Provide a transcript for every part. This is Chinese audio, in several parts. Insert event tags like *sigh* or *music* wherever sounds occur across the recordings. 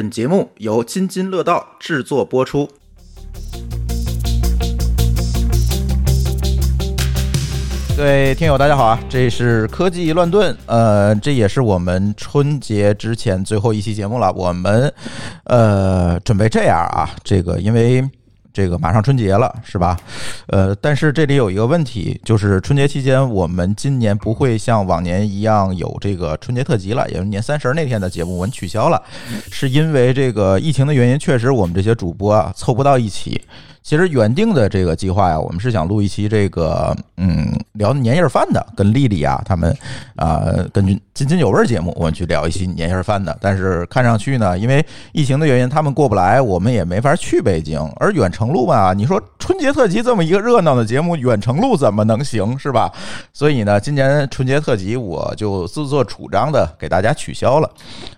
本节目由津津乐道制作播出。各位听友，大家好啊！这是科技乱炖，呃，这也是我们春节之前最后一期节目了。我们呃准备这样啊，这个因为。这个马上春节了，是吧？呃，但是这里有一个问题，就是春节期间我们今年不会像往年一样有这个春节特辑了，也就是年三十那天的节目我们取消了，是因为这个疫情的原因，确实我们这些主播啊凑不到一起。其实原定的这个计划呀，我们是想录一期这个嗯聊年夜饭的，跟丽丽啊他们啊根据津津有味节目，我们去聊一期年夜饭的。但是看上去呢，因为疫情的原因，他们过不来，我们也没法去北京。而远程录吧，你说春节特辑这么一个热闹的节目，远程录怎么能行是吧？所以呢，今年春节特辑我就自作主张的给大家取消了。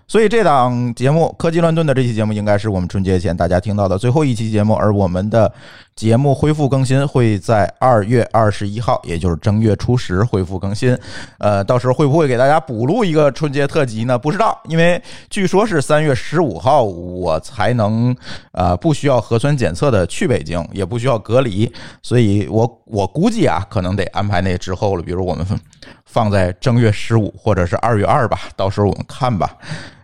所以这档节目《科技乱炖》的这期节目，应该是我们春节前大家听到的最后一期节目，而我们的。节目恢复更新会在二月二十一号，也就是正月初十恢复更新。呃，到时候会不会给大家补录一个春节特辑呢？不知道，因为据说是三月十五号我才能呃不需要核酸检测的去北京，也不需要隔离，所以我我估计啊，可能得安排那之后了。比如我们放在正月十五或者是二月二吧，到时候我们看吧。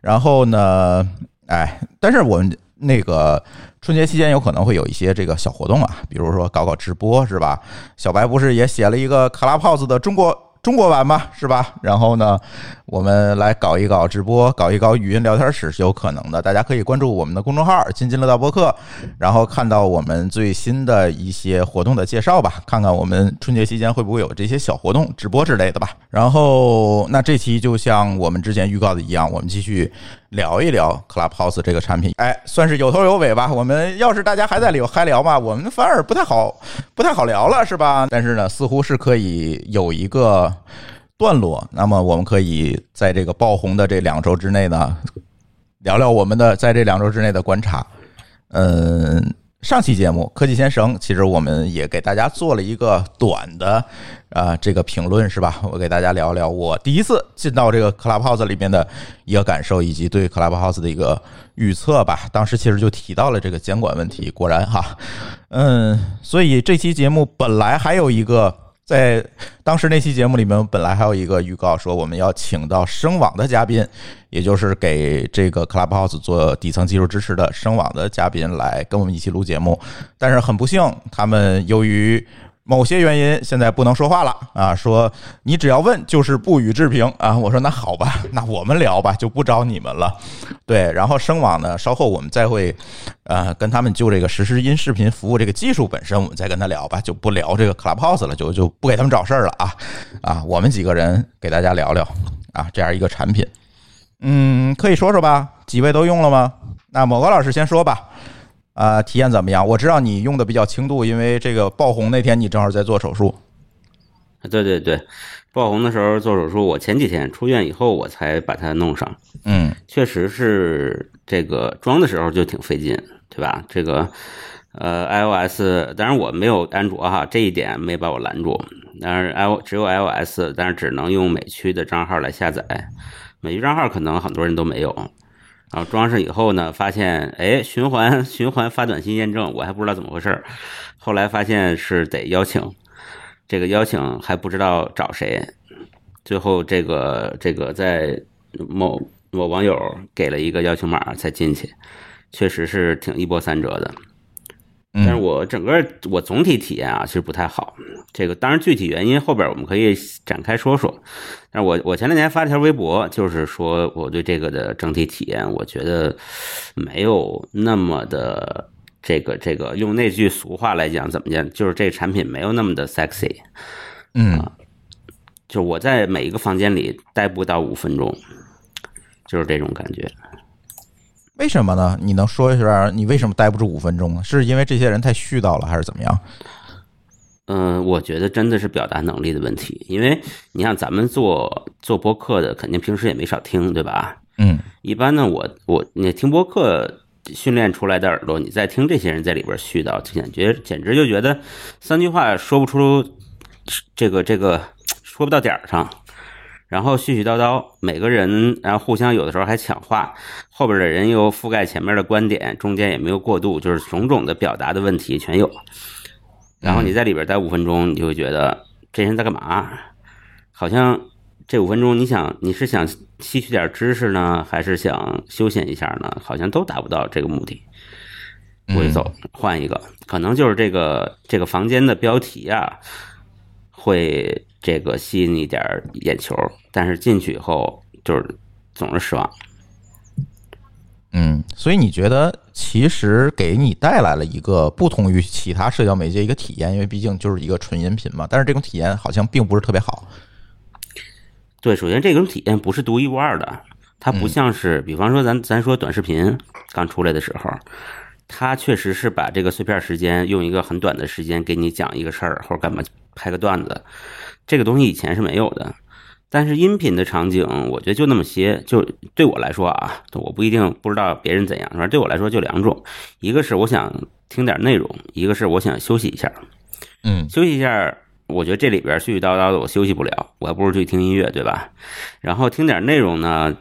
然后呢，哎，但是我们那个。春节期间有可能会有一些这个小活动啊，比如说搞搞直播是吧？小白不是也写了一个 Clubhouse 的中国。中国版吗，是吧？然后呢，我们来搞一搞直播，搞一搞语音聊天室是有可能的。大家可以关注我们的公众号“津津乐道播客”，然后看到我们最新的一些活动的介绍吧。看看我们春节期间会不会有这些小活动、直播之类的吧。然后，那这期就像我们之前预告的一样，我们继续聊一聊 Clubhouse 这个产品。哎，算是有头有尾吧。我们要是大家还在聊，还聊嘛，我们反而不太好，不太好聊了，是吧？但是呢，似乎是可以有一个。段落，那么我们可以在这个爆红的这两周之内呢，聊聊我们的在这两周之内的观察。嗯，上期节目科技先生，其实我们也给大家做了一个短的啊这个评论，是吧？我给大家聊聊我第一次进到这个 Clubhouse 里面的一个感受，以及对 Clubhouse 的一个预测吧。当时其实就提到了这个监管问题，果然哈，嗯，所以这期节目本来还有一个。在当时那期节目里面，本来还有一个预告说我们要请到声网的嘉宾，也就是给这个 Clubhouse 做底层技术支持的声网的嘉宾来跟我们一起录节目，但是很不幸，他们由于。某些原因，现在不能说话了啊！说你只要问，就是不予置评啊！*laughs* 我说那好吧，*laughs* 那我们聊吧，就不找你们了。对，然后声网呢，稍后我们再会，呃，跟他们就这个实时音视频服务这个技术本身，我们再跟他聊吧，就不聊这个 Clubhouse 了，就就不给他们找事儿了啊！啊，我们几个人给大家聊聊啊，这样一个产品，嗯，可以说说吧？几位都用了吗？那某个老师先说吧。啊，体验怎么样？我知道你用的比较轻度，因为这个爆红那天你正好在做手术。对对对，爆红的时候做手术，我前几天出院以后我才把它弄上。嗯，确实是这个装的时候就挺费劲，对吧？这个呃，iOS，当然我没有安卓哈，这一点没把我拦住。但是 i 只有 iOS，但是只能用美区的账号来下载，美区账号可能很多人都没有。然后装上以后呢，发现哎，循环 *laughs* 循环发短信验证，我还不知道怎么回事后来发现是得邀请，这个邀请还不知道找谁。最后这个这个在某某网友给了一个邀请码才进去，确实是挺一波三折的。但是我整个我总体体验啊，其实不太好。这个当然具体原因后边我们可以展开说说。但是我我前两天发了条微博，就是说我对这个的整体体验，我觉得没有那么的这个这个用那句俗话来讲怎么讲，就是这产品没有那么的 sexy。嗯，就我在每一个房间里待不到五分钟，就是这种感觉。为什么呢？你能说一下你为什么待不住五分钟呢？是因为这些人太絮叨了，还是怎么样？嗯，我觉得真的是表达能力的问题。因为你像咱们做做播客的，肯定平时也没少听，对吧？嗯，一般呢，我我你听播客训练出来的耳朵，你再听这些人在里边絮叨，简觉简直就觉得三句话说不出这个这个说不到点儿上。然后絮絮叨叨，每个人然后互相有的时候还抢话，后边的人又覆盖前面的观点，中间也没有过渡，就是种种的表达的问题全有。然后你在里边待五分钟，你就会觉得这人在干嘛？好像这五分钟，你想你是想吸取点知识呢，还是想休闲一下呢？好像都达不到这个目的。我就走，换一个，可能就是这个这个房间的标题啊，会这个吸引一点眼球，但是进去以后就是总是失望。嗯，所以你觉得其实给你带来了一个不同于其他社交媒介一个体验，因为毕竟就是一个纯音频嘛，但是这种体验好像并不是特别好。对，首先这种体验不是独一无二的，它不像是，比方说咱咱说短视频刚出来的时候。它确实是把这个碎片时间用一个很短的时间给你讲一个事儿或者干嘛拍个段子，这个东西以前是没有的。但是音频的场景，我觉得就那么些。就对我来说啊，我不一定不知道别人怎样，反正对我来说就两种：一个是我想听点内容，一个是我想休息一下。嗯，休息一下，我觉得这里边絮絮叨叨的我休息不了，我还不如去听音乐，对吧？然后听点内容呢，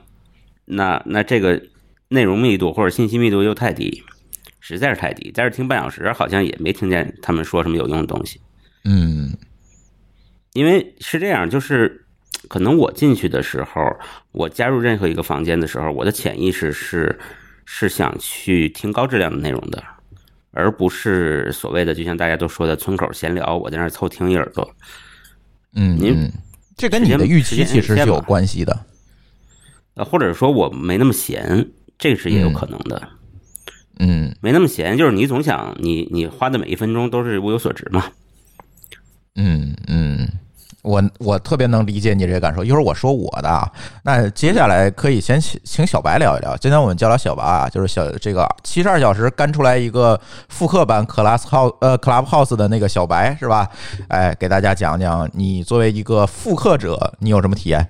那那这个内容密度或者信息密度又太低。实在是太低，在这听半小时，好像也没听见他们说什么有用的东西。嗯，因为是这样，就是可能我进去的时候，我加入任何一个房间的时候，我的潜意识是是想去听高质量的内容的，而不是所谓的就像大家都说的村口闲聊，我在那儿凑听一耳朵。嗯，您这跟你的预期其实是有关系的。呃，或者说我没那么闲，这是也有可能的。嗯，没那么闲，就是你总想你你花的每一分钟都是物有所值嘛。嗯嗯，我我特别能理解你这个感受。一会儿我说我的啊，那接下来可以先请请小白聊一聊。今天我们叫聊小白啊，就是小这个七十二小时干出来一个复刻版 Class House 呃 Club House 的那个小白是吧？哎，给大家讲讲你作为一个复刻者，你有什么体验？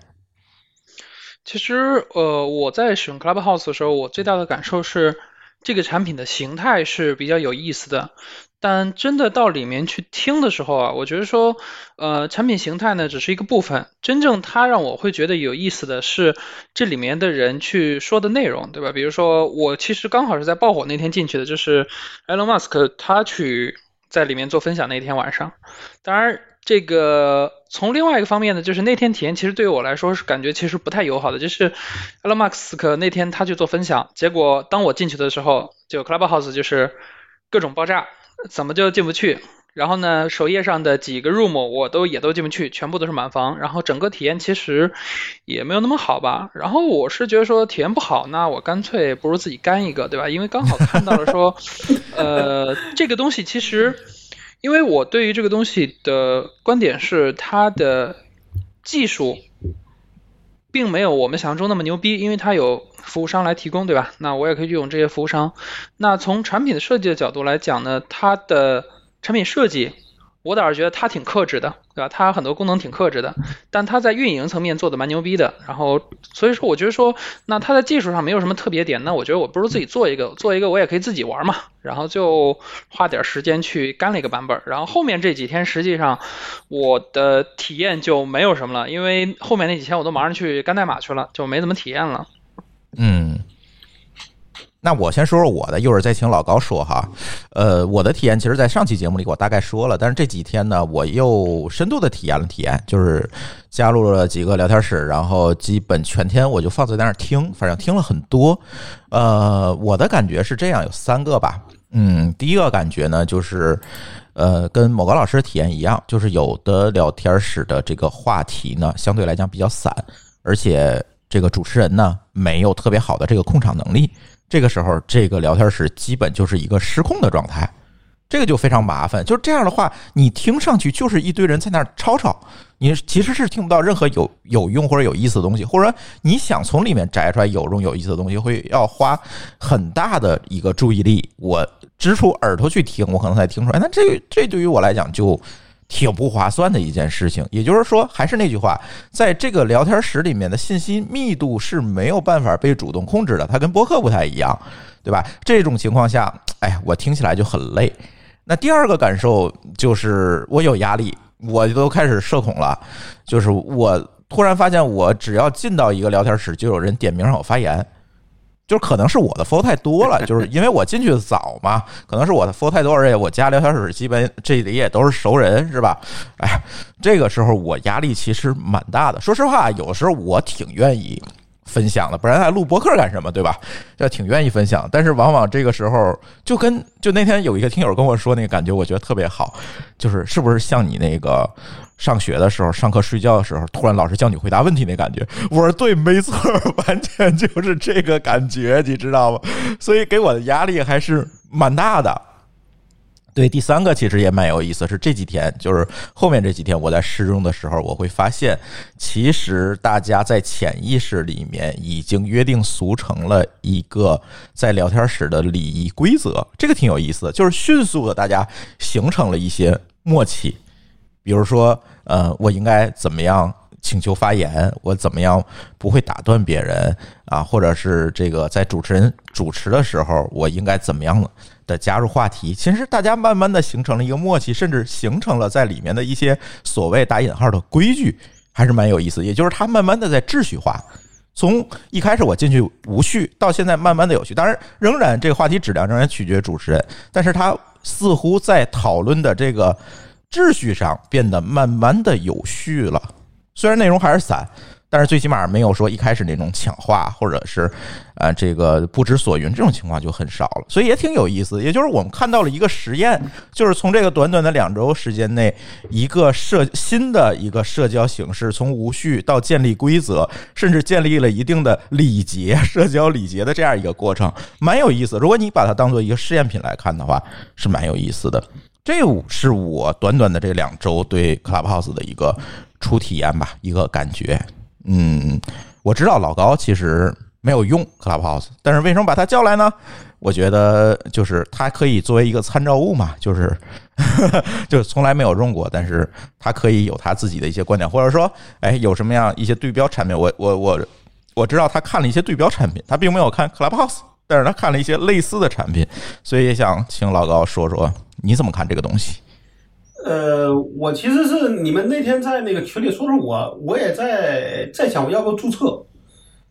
其实呃，我在使用 Club House 的时候，我最大的感受是。这个产品的形态是比较有意思的，但真的到里面去听的时候啊，我觉得说，呃，产品形态呢只是一个部分，真正它让我会觉得有意思的是这里面的人去说的内容，对吧？比如说我其实刚好是在爆火那天进去的，就是 Elon Musk 他去在里面做分享那天晚上，当然。这个从另外一个方面呢，就是那天体验其实对于我来说是感觉其实不太友好的，就是 Elon Musk 那天他去做分享，结果当我进去的时候，就 Clubhouse 就是各种爆炸，怎么就进不去？然后呢，首页上的几个 room 我都也都进不去，全部都是满房，然后整个体验其实也没有那么好吧。然后我是觉得说体验不好，那我干脆不如自己干一个，对吧？因为刚好看到了说，呃，这个东西其实。因为我对于这个东西的观点是，它的技术并没有我们想象中那么牛逼，因为它有服务商来提供，对吧？那我也可以用这些服务商。那从产品的设计的角度来讲呢，它的产品设计。我倒是觉得它挺克制的，对吧？它很多功能挺克制的，但它在运营层面做的蛮牛逼的。然后，所以说我觉得说，那它在技术上没有什么特别点，那我觉得我不如自己做一个，做一个我也可以自己玩嘛。然后就花点时间去干了一个版本。然后后面这几天实际上我的体验就没有什么了，因为后面那几天我都忙着去干代码去了，就没怎么体验了。嗯。那我先说说我的，一会儿再请老高说哈。呃，我的体验其实，在上期节目里我大概说了，但是这几天呢，我又深度的体验了体验，就是加入了几个聊天室，然后基本全天我就放在那儿听，反正听了很多。呃，我的感觉是这样，有三个吧。嗯，第一个感觉呢，就是呃，跟某个老师的体验一样，就是有的聊天室的这个话题呢，相对来讲比较散，而且这个主持人呢，没有特别好的这个控场能力。这个时候，这个聊天室基本就是一个失控的状态，这个就非常麻烦。就是这样的话，你听上去就是一堆人在那儿吵吵，你其实是听不到任何有有用或者有意思的东西，或者你想从里面摘出来有用有意思的东西，会要花很大的一个注意力。我支出耳朵去听，我可能才听出来。那这这对于我来讲就。挺不划算的一件事情，也就是说，还是那句话，在这个聊天室里面的信息密度是没有办法被主动控制的，它跟播客不太一样，对吧？这种情况下，哎，我听起来就很累。那第二个感受就是我有压力，我都开始社恐了，就是我突然发现，我只要进到一个聊天室，就有人点名让我发言。就是可能是我的 follow 太多了，*laughs* 就是因为我进去的早嘛，可能是我的 follow 太多，而且我家聊天室基本这里也都是熟人，是吧？哎，这个时候我压力其实蛮大的。说实话，有时候我挺愿意分享的，不然还录博客干什么，对吧？要挺愿意分享，但是往往这个时候就跟就那天有一个听友跟我说那个感觉，我觉得特别好，就是是不是像你那个。上学的时候，上课睡觉的时候，突然老师叫你回答问题那感觉，*laughs* 我说对，没错，完全就是这个感觉，你知道吗？所以给我的压力还是蛮大的。对，第三个其实也蛮有意思，是这几天，就是后面这几天我在试用的时候，我会发现，其实大家在潜意识里面已经约定俗成了一个在聊天室的礼仪规则，这个挺有意思，就是迅速的大家形成了一些默契。比如说，呃，我应该怎么样请求发言？我怎么样不会打断别人啊？或者是这个在主持人主持的时候，我应该怎么样的加入话题？其实大家慢慢的形成了一个默契，甚至形成了在里面的一些所谓打引号的规矩，还是蛮有意思。也就是它慢慢的在秩序化，从一开始我进去无序，到现在慢慢的有序。当然，仍然这个话题质量仍然取决于主持人，但是他似乎在讨论的这个。秩序上变得慢慢的有序了，虽然内容还是散，但是最起码没有说一开始那种抢话或者是啊这个不知所云这种情况就很少了，所以也挺有意思。也就是我们看到了一个实验，就是从这个短短的两周时间内，一个社新的一个社交形式，从无序到建立规则，甚至建立了一定的礼节、社交礼节的这样一个过程，蛮有意思。如果你把它当做一个试验品来看的话，是蛮有意思的。这是我短短的这两周对 Clubhouse 的一个初体验吧，一个感觉。嗯，我知道老高其实没有用 Clubhouse，但是为什么把他叫来呢？我觉得就是他可以作为一个参照物嘛，就是 *laughs* 就是从来没有用过，但是他可以有他自己的一些观点，或者说，哎，有什么样一些对标产品，我我我我知道他看了一些对标产品，他并没有看 Clubhouse。但是他看了一些类似的产品，所以也想请老高说说你怎么看这个东西。呃，我其实是你们那天在那个群里说说，我我也在在想我要不要注册。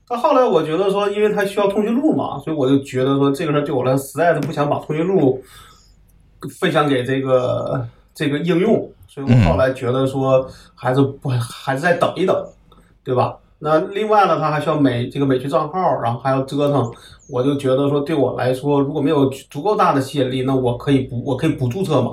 但后来我觉得说，因为他需要通讯录嘛，所以我就觉得说这个事对我来说实在是不想把通讯录分享给这个这个应用，所以我后来觉得说还是不还是再等一等，对吧？那另外呢，他还需要美这个美区账号，然后还要折腾，我就觉得说，对我来说，如果没有足够大的吸引力，那我可以不，我可以不注册嘛，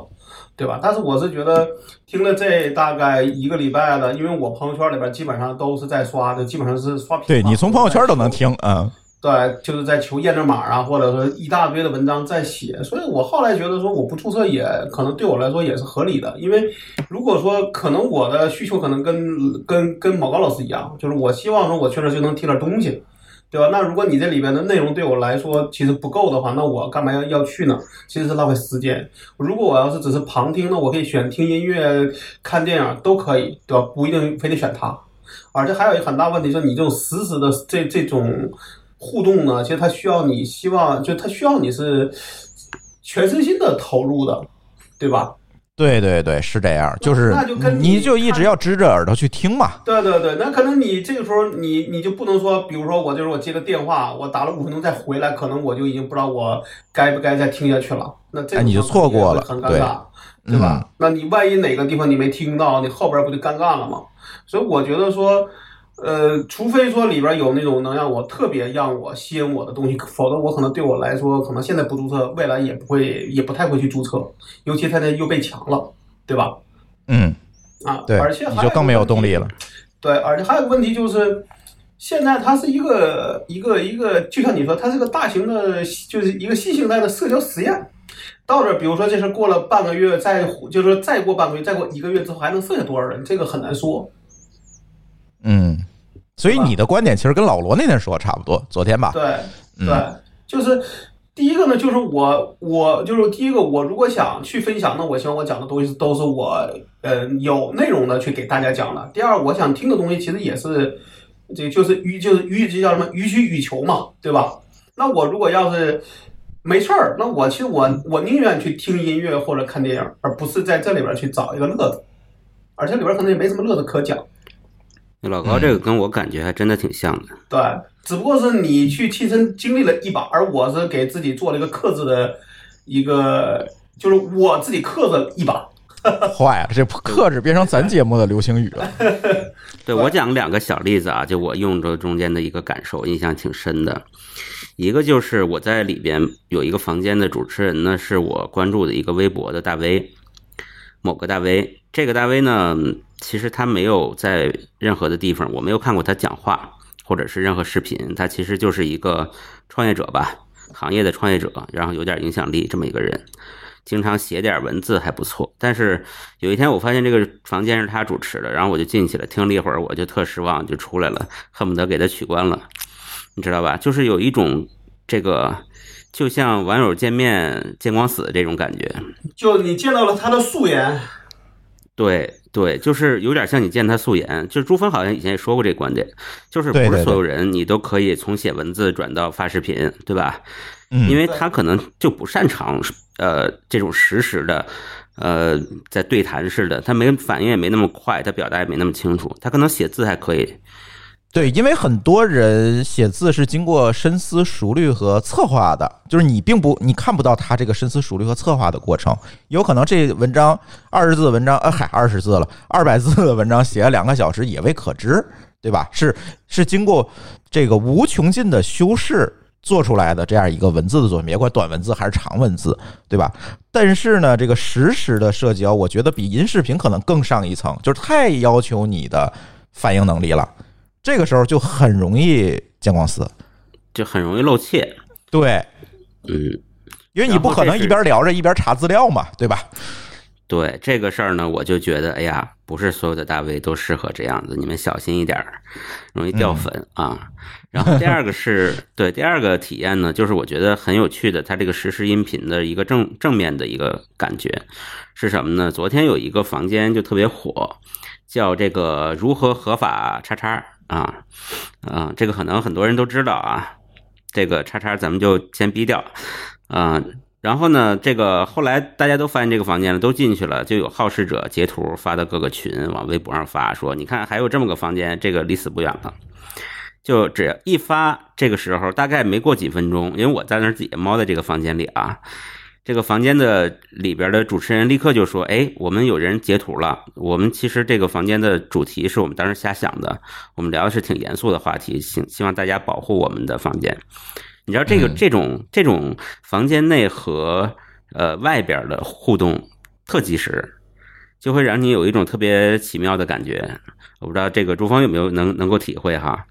对吧？但是我是觉得，听了这大概一个礼拜了，因为我朋友圈里边基本上都是在刷的，基本上是刷屏。对你从朋友圈都能听啊。对，就是在求验证码啊，或者说一大堆的文章在写，所以我后来觉得说我不注册也可能对我来说也是合理的，因为如果说可能我的需求可能跟跟跟某高老师一样，就是我希望说我确实就能听点东西，对吧？那如果你这里边的内容对我来说其实不够的话，那我干嘛要要去呢？其实是浪费时间。如果我要是只是旁听，那我可以选听音乐、看电影都可以，对吧？不一定非得选它。而且还有一个很大问题，就是你这种实时的这这种。互动呢，其实它需要你希望，就它需要你是全身心的投入的，对吧？对对对，是这样，就是那就跟你就一直要支着耳朵去听嘛。对对对，那可能你这个时候你你就不能说，比如说我就是我接个电话，我打了五分钟再回来，可能我就已经不知道我该不该再听下去了。那这你就错过了，很尴尬，对吧？那你万一哪个地方你没听到，你后边不就尴尬了吗？所以我觉得说。呃，除非说里边有那种能让我特别让我吸引我的东西，否则我可能对我来说，可能现在不注册，未来也不会，也不太会去注册。尤其现在又被抢了，对吧？嗯，啊，对，而且你就更没有动力了。对，而且还有个问题就是，现在它是一个一个一个，就像你说，它是个大型的，就是一个新形态的社交实验。到这，比如说这事过了半个月，再就是说再过半个月，再过一个月之后，还能剩下多少人？这个很难说。嗯，所以你的观点其实跟老罗那天说的差不多，昨天吧？对，对，就是第一个呢，就是我，我就是第一个，我如果想去分享，那我希望我讲的东西都是我，呃，有内容的去给大家讲的。第二，我想听的东西其实也是，这就是予就是予这叫什么予取予求嘛，对吧？那我如果要是没事儿，那我其实我我宁愿去听音乐或者看电影，而不是在这里边去找一个乐子，而且里边可能也没什么乐子可讲。老高这个跟我感觉还真的挺像的。对，只不过是你去亲身经历了一把，而我是给自己做了一个克制的一个，就是我自己克制了一把。*laughs* 坏了，这克制变成咱节目的流行语了。*laughs* 对我讲两个小例子啊，就我用着中间的一个感受，印象挺深的。一个就是我在里边有一个房间的主持人呢，是我关注的一个微博的大 V，某个大 V。这个大 V 呢，其实他没有在任何的地方，我没有看过他讲话或者是任何视频，他其实就是一个创业者吧，行业的创业者，然后有点影响力这么一个人。经常写点文字还不错，但是有一天我发现这个房间是他主持的，然后我就进去了，听了一会儿，我就特失望，就出来了，恨不得给他取关了，你知道吧？就是有一种这个，就像网友见面见光死这种感觉。就你见到了他的素颜，对对，就是有点像你见他素颜。就是朱峰好像以前也说过这个观点，就是不是所有人你都可以从写文字转到发视频，对吧？嗯因为他可能就不擅长呃这种实时的，呃在对谈式的，他没反应也没那么快，他表达也没那么清楚，他可能写字还可以。对，因为很多人写字是经过深思熟虑和策划的，就是你并不你看不到他这个深思熟虑和策划的过程，有可能这文章二十字的文章，呃，嗨，二十字了，二百字的文章写了两个小时也未可知，对吧？是是经过这个无穷尽的修饰做出来的这样一个文字的作品，别管短文字还是长文字，对吧？但是呢，这个实时的社交，我觉得比音视频可能更上一层，就是太要求你的反应能力了。这个时候就很容易见光死。就很容易露怯，对，嗯，因为你不可能一边聊着一边查资料嘛，对吧？对这个事儿呢，我就觉得，哎呀，不是所有的大 V 都适合这样子，你们小心一点儿，容易掉粉啊。然后第二个是 *laughs* 对第二个体验呢，就是我觉得很有趣的，它这个实时音频的一个正正面的一个感觉是什么呢？昨天有一个房间就特别火，叫这个如何合法叉叉啊啊，这个可能很多人都知道啊，这个叉叉咱们就先逼掉啊。然后呢，这个后来大家都发现这个房间了，都进去了，就有好事者截图发到各个群，往微博上发，说你看还有这么个房间，这个离死不远了。就只要一发，这个时候大概没过几分钟，因为我在那儿自己猫在这个房间里啊，这个房间的里边的主持人立刻就说：“哎，我们有人截图了，我们其实这个房间的主题是我们当时瞎想的，我们聊的是挺严肃的话题，希希望大家保护我们的房间。”你知道这个嗯这种这种房间内和呃外边的互动特及时，就会让你有一种特别奇妙的感觉。我不知道这个朱峰有没有能能够体会哈，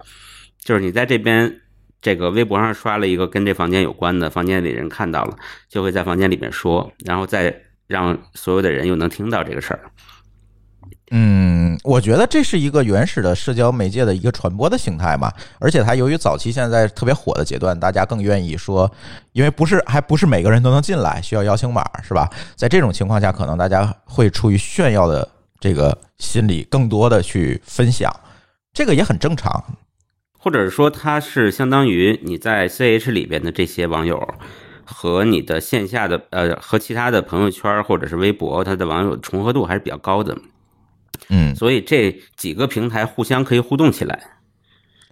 就是你在这边这个微博上刷了一个跟这房间有关的，房间里人看到了，就会在房间里面说，然后再让所有的人又能听到这个事儿。嗯，我觉得这是一个原始的社交媒介的一个传播的形态嘛，而且它由于早期现在特别火的阶段，大家更愿意说，因为不是还不是每个人都能进来，需要邀请码是吧？在这种情况下，可能大家会出于炫耀的这个心理，更多的去分享，这个也很正常。或者说它是相当于你在 CH 里边的这些网友和你的线下的呃和其他的朋友圈或者是微博，它的网友重合度还是比较高的，嗯，所以这几个平台互相可以互动起来。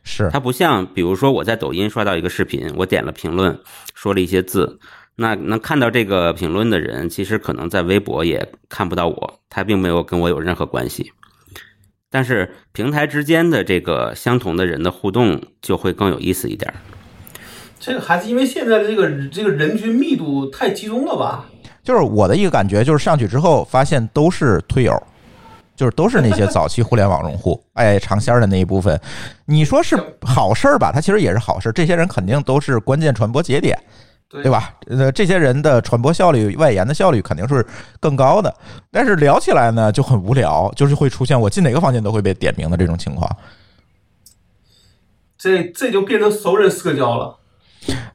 是它不像比如说我在抖音刷到一个视频，我点了评论，说了一些字。那能看到这个评论的人，其实可能在微博也看不到我，他并没有跟我有任何关系。但是平台之间的这个相同的人的互动就会更有意思一点。这个还是因为现在的这个这个人群密度太集中了吧？就是我的一个感觉，就是上去之后发现都是推友，就是都是那些早期互联网用户 *laughs* 哎尝鲜的那一部分。你说是好事儿吧？它其实也是好事儿，这些人肯定都是关键传播节点，对对吧？呃，这些人的传播效率、外延的效率肯定是更高的。但是聊起来呢就很无聊，就是会出现我进哪个房间都会被点名的这种情况。这这就变成熟人社交了。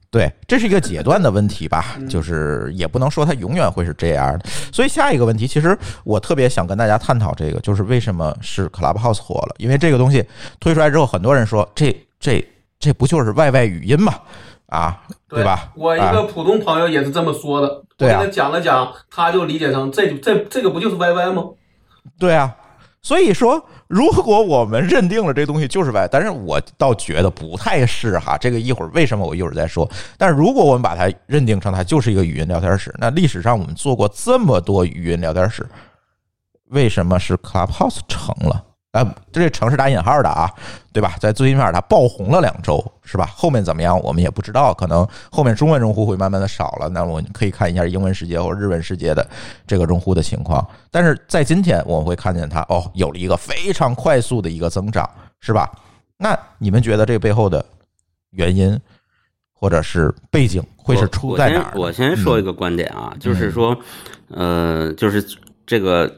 对，这是一个阶段的问题吧，就是也不能说它永远会是这样的。所以下一个问题，其实我特别想跟大家探讨这个，就是为什么是 Clubhouse 火了？因为这个东西推出来之后，很多人说这这这不就是外外语音嘛？啊，对吧？我一啊个普通朋友也是这么说的。对啊我跟他讲了讲，他就理解成这这这个不就是 YY 吗？对啊，所以说如果我们认定了这东西就是 Y，但是我倒觉得不太是哈。这个一会儿为什么我一会儿再说。但是如果我们把它认定成它就是一个语音聊天室，那历史上我们做过这么多语音聊天室，为什么是 Clubhouse 成了？啊，这城市打引号的啊，对吧？在最起码它爆红了两周，是吧？后面怎么样我们也不知道，可能后面中文用户会慢慢的少了。那我们可以看一下英文世界或者日文世界的这个用户的情况。但是在今天我们会看见它哦，有了一个非常快速的一个增长，是吧？那你们觉得这背后的原因或者是背景会是出在哪儿？我先说一个观点啊，就是说，呃，就是这个。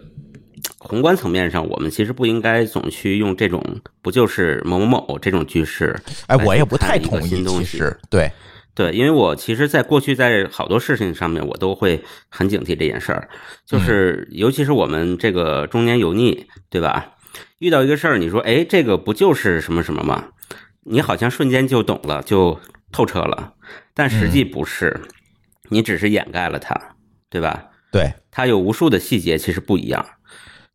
宏观层面上，我们其实不应该总去用这种“不就是某某某”这种句式。哎，我也不太同意。其实，对对，因为我其实，在过去在好多事情上面，我都会很警惕这件事儿。就是尤其是我们这个中年油腻，对吧？遇到一个事儿，你说，哎，这个不就是什么什么吗？你好像瞬间就懂了，就透彻了。但实际不是，你只是掩盖了它，对吧？对，它有无数的细节，其实不一样。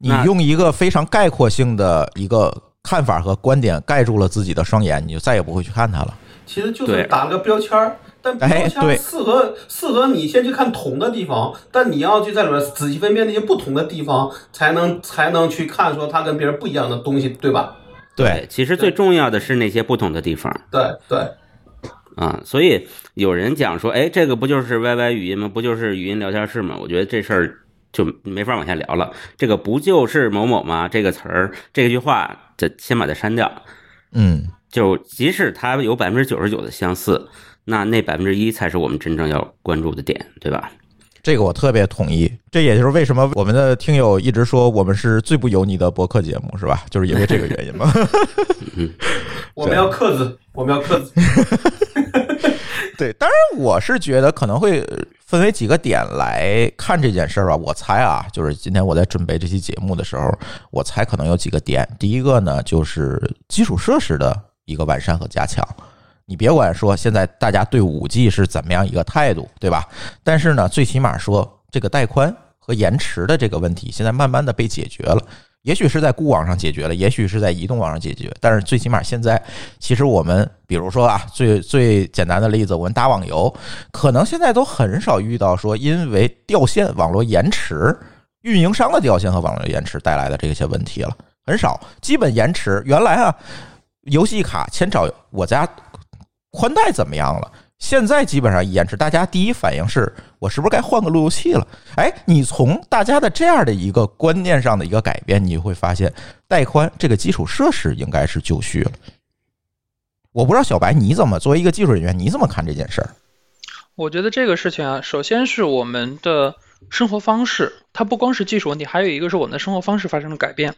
你用一个非常概括性的一个看法和观点盖住了自己的双眼，你就再也不会去看它了。其实就是打了个标签儿，但标签适合适合你先去看同的地方，但你要去在里面仔细分辨那些不同的地方，才能才能去看说它跟别人不一样的东西，对吧？对，其实最重要的是那些不同的地方。对对。啊，所以有人讲说，哎，这个不就是 YY 语音吗？不就是语音聊天室吗？我觉得这事儿。就没法往下聊了。这个不就是某某吗？这个词儿，这句话，这先把它删掉。嗯，就即使它有百分之九十九的相似，那那百分之一才是我们真正要关注的点，对吧？这个我特别同意。这也就是为什么我们的听友一直说我们是最不油腻的博客节目，是吧？就是因为这个原因嘛。*laughs* 我们要克制，我们要克制。*laughs* 对，当然我是觉得可能会。分为几个点来看这件事儿吧，我猜啊，就是今天我在准备这期节目的时候，我猜可能有几个点。第一个呢，就是基础设施的一个完善和加强。你别管说现在大家对五 G 是怎么样一个态度，对吧？但是呢，最起码说这个带宽和延迟的这个问题，现在慢慢的被解决了。也许是在固网上解决了，也许是在移动网上解决，但是最起码现在，其实我们比如说啊，最最简单的例子，我们打网游，可能现在都很少遇到说因为掉线、网络延迟、运营商的掉线和网络延迟带来的这些问题了，很少，基本延迟。原来啊，游戏卡先找我家宽带怎么样了。现在基本上延迟，大家第一反应是我是不是该换个路由器了？哎，你从大家的这样的一个观念上的一个改变，你会发现带宽这个基础设施应该是就绪了。我不知道小白你怎么作为一个技术人员，你怎么看这件事儿？我觉得这个事情啊，首先是我们的。生活方式，它不光是技术问题，还有一个是我们的生活方式发生了改变。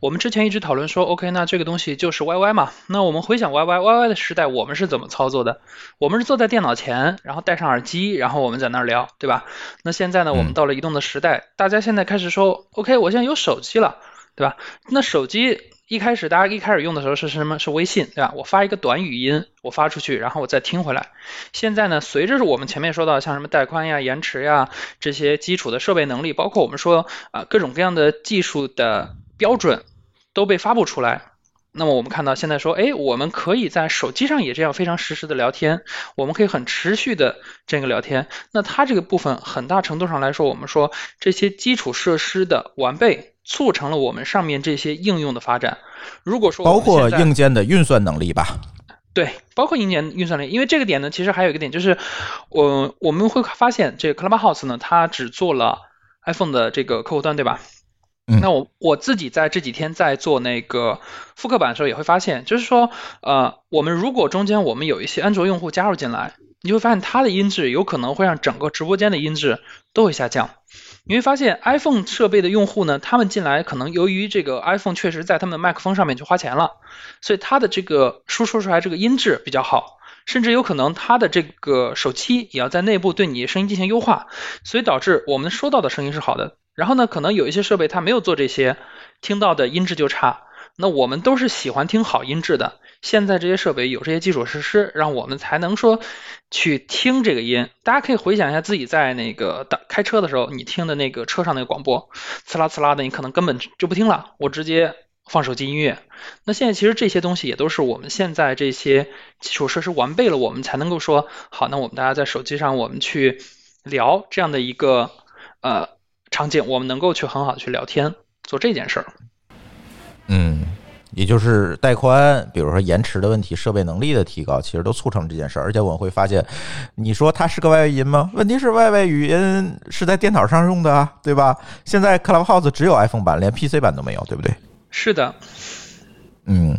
我们之前一直讨论说，OK，那这个东西就是 YY 嘛。那我们回想 YY，YY 的时代，我们是怎么操作的？我们是坐在电脑前，然后戴上耳机，然后我们在那儿聊，对吧？那现在呢，我们到了移动的时代，大家现在开始说，OK，我现在有手机了，对吧？那手机。一开始大家一开始用的时候是什么？是微信，对吧？我发一个短语音，我发出去，然后我再听回来。现在呢，随着我们前面说到像什么带宽呀、延迟呀这些基础的设备能力，包括我们说啊各种各样的技术的标准都被发布出来。那么我们看到现在说，哎，我们可以在手机上也这样非常实时的聊天，我们可以很持续的这个聊天。那它这个部分很大程度上来说，我们说这些基础设施的完备。促成了我们上面这些应用的发展。如果说包括硬件的运算能力吧，对，包括硬件运算能力。因为这个点呢，其实还有一个点就是，我我们会发现这个 Clubhouse 呢，它只做了 iPhone 的这个客户端，对吧？嗯。那我我自己在这几天在做那个复刻版的时候，也会发现，就是说，呃，我们如果中间我们有一些安卓用户加入进来，你会发现它的音质有可能会让整个直播间的音质都会下降。你会发现，iPhone 设备的用户呢，他们进来可能由于这个 iPhone 确实在他们的麦克风上面去花钱了，所以它的这个输出出来这个音质比较好，甚至有可能它的这个手机也要在内部对你声音进行优化，所以导致我们收到的声音是好的。然后呢，可能有一些设备它没有做这些，听到的音质就差。那我们都是喜欢听好音质的。现在这些设备有这些基础设施，让我们才能说去听这个音。大家可以回想一下自己在那个打开车的时候，你听的那个车上那个广播，呲啦呲啦的，你可能根本就不听了，我直接放手机音乐。那现在其实这些东西也都是我们现在这些基础设施完备了，我们才能够说好，那我们大家在手机上我们去聊这样的一个呃场景，我们能够去很好的去聊天，做这件事儿。嗯，也就是带宽，比如说延迟的问题、设备能力的提高，其实都促成这件事儿。而且我们会发现，你说它是个外语音吗？问题是外外语音是在电脑上用的啊，*laughs* 对吧？现在 Clubhouse 只有 iPhone 版，连 PC 版都没有，对不对？是的，嗯，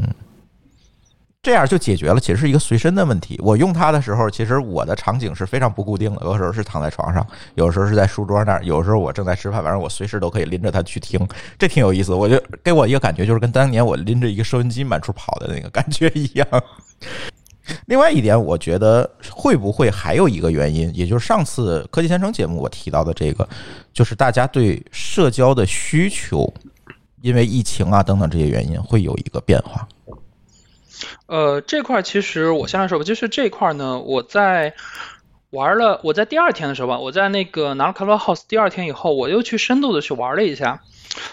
这样就解决了，其实是一个随身的问题。我用它的时候，其实我的场景是非常不固定的，有时候是躺在床上，有时候是在书桌那儿，有时候我正在吃饭，反正我随时都可以拎着它去听，这挺有意思。我就给我一个感觉，就是跟当年我拎着一个收音机满处跑的那个感觉一样。另外一点，我觉得会不会还有一个原因，也就是上次科技先生节目我提到的这个，就是大家对社交的需求。因为疫情啊等等这些原因，会有一个变化。呃，这块其实我先来说吧，就是这块呢，我在玩了，我在第二天的时候吧，我在那个拿了 Clubhouse 第二天以后，我又去深度的去玩了一下。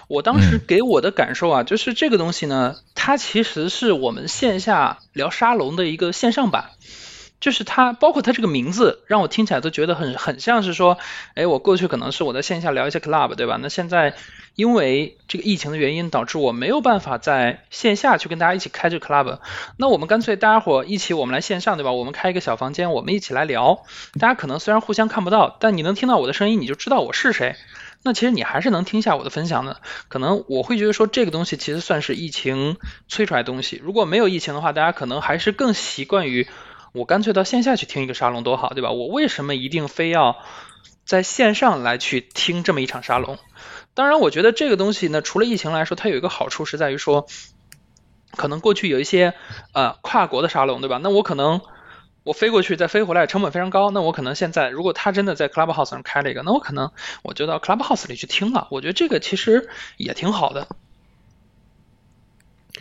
我当时给我的感受啊，就是这个东西呢，它其实是我们线下聊沙龙的一个线上版。就是它，包括它这个名字，让我听起来都觉得很很像是说，哎，我过去可能是我在线下聊一些 club，对吧？那现在因为这个疫情的原因，导致我没有办法在线下去跟大家一起开这个 club，那我们干脆大家伙一起，我们来线上，对吧？我们开一个小房间，我们一起来聊。大家可能虽然互相看不到，但你能听到我的声音，你就知道我是谁。那其实你还是能听下我的分享的。可能我会觉得说，这个东西其实算是疫情催出来的东西。如果没有疫情的话，大家可能还是更习惯于。我干脆到线下去听一个沙龙多好，对吧？我为什么一定非要在线上来去听这么一场沙龙？当然，我觉得这个东西呢，除了疫情来说，它有一个好处是在于说，可能过去有一些呃跨国的沙龙，对吧？那我可能我飞过去再飞回来成本非常高，那我可能现在如果他真的在 Clubhouse 上开了一个，那我可能我就到 Clubhouse 里去听了。我觉得这个其实也挺好的。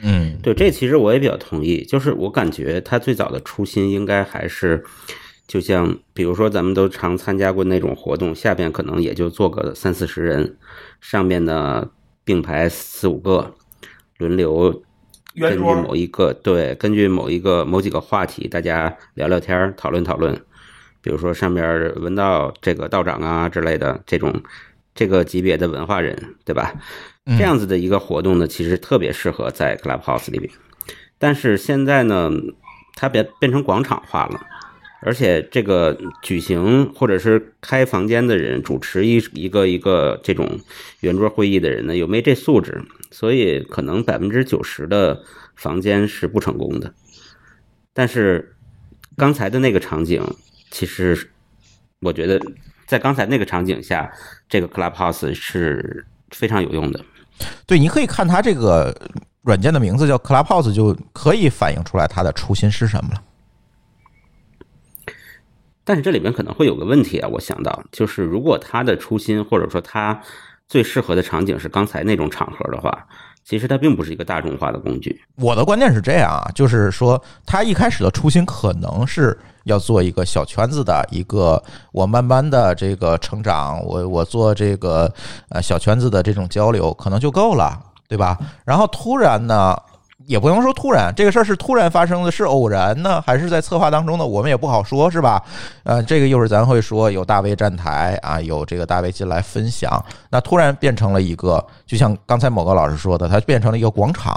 嗯，对，这其实我也比较同意。就是我感觉他最早的初心应该还是，就像比如说咱们都常参加过那种活动，下边可能也就坐个三四十人，上面呢并排四五个，轮流根据某一个对，根据某一个某几个话题，大家聊聊天讨论讨论。比如说上边文道这个道长啊之类的这种这个级别的文化人，对吧？这样子的一个活动呢，其实特别适合在 Clubhouse 里边，但是现在呢，它变变成广场化了，而且这个举行或者是开房间的人，主持一一个一个这种圆桌会议的人呢，有没这素质？所以可能百分之九十的房间是不成功的。但是刚才的那个场景，其实我觉得在刚才那个场景下，这个 Clubhouse 是非常有用的。对，你可以看它这个软件的名字叫 Clubhouse，就可以反映出来它的初心是什么了。但是这里面可能会有个问题啊，我想到就是，如果它的初心或者说它最适合的场景是刚才那种场合的话，其实它并不是一个大众化的工具。我的观点是这样啊，就是说它一开始的初心可能是要做一个小圈子的一个，我慢慢的这个成长，我我做这个呃小圈子的这种交流可能就够了，对吧？然后突然呢。也不能说突然，这个事儿是突然发生的，是偶然呢，还是在策划当中呢？我们也不好说，是吧？呃，这个一会儿咱会说，有大 V 站台啊，有这个大 V 进来分享，那突然变成了一个，就像刚才某个老师说的，它变成了一个广场。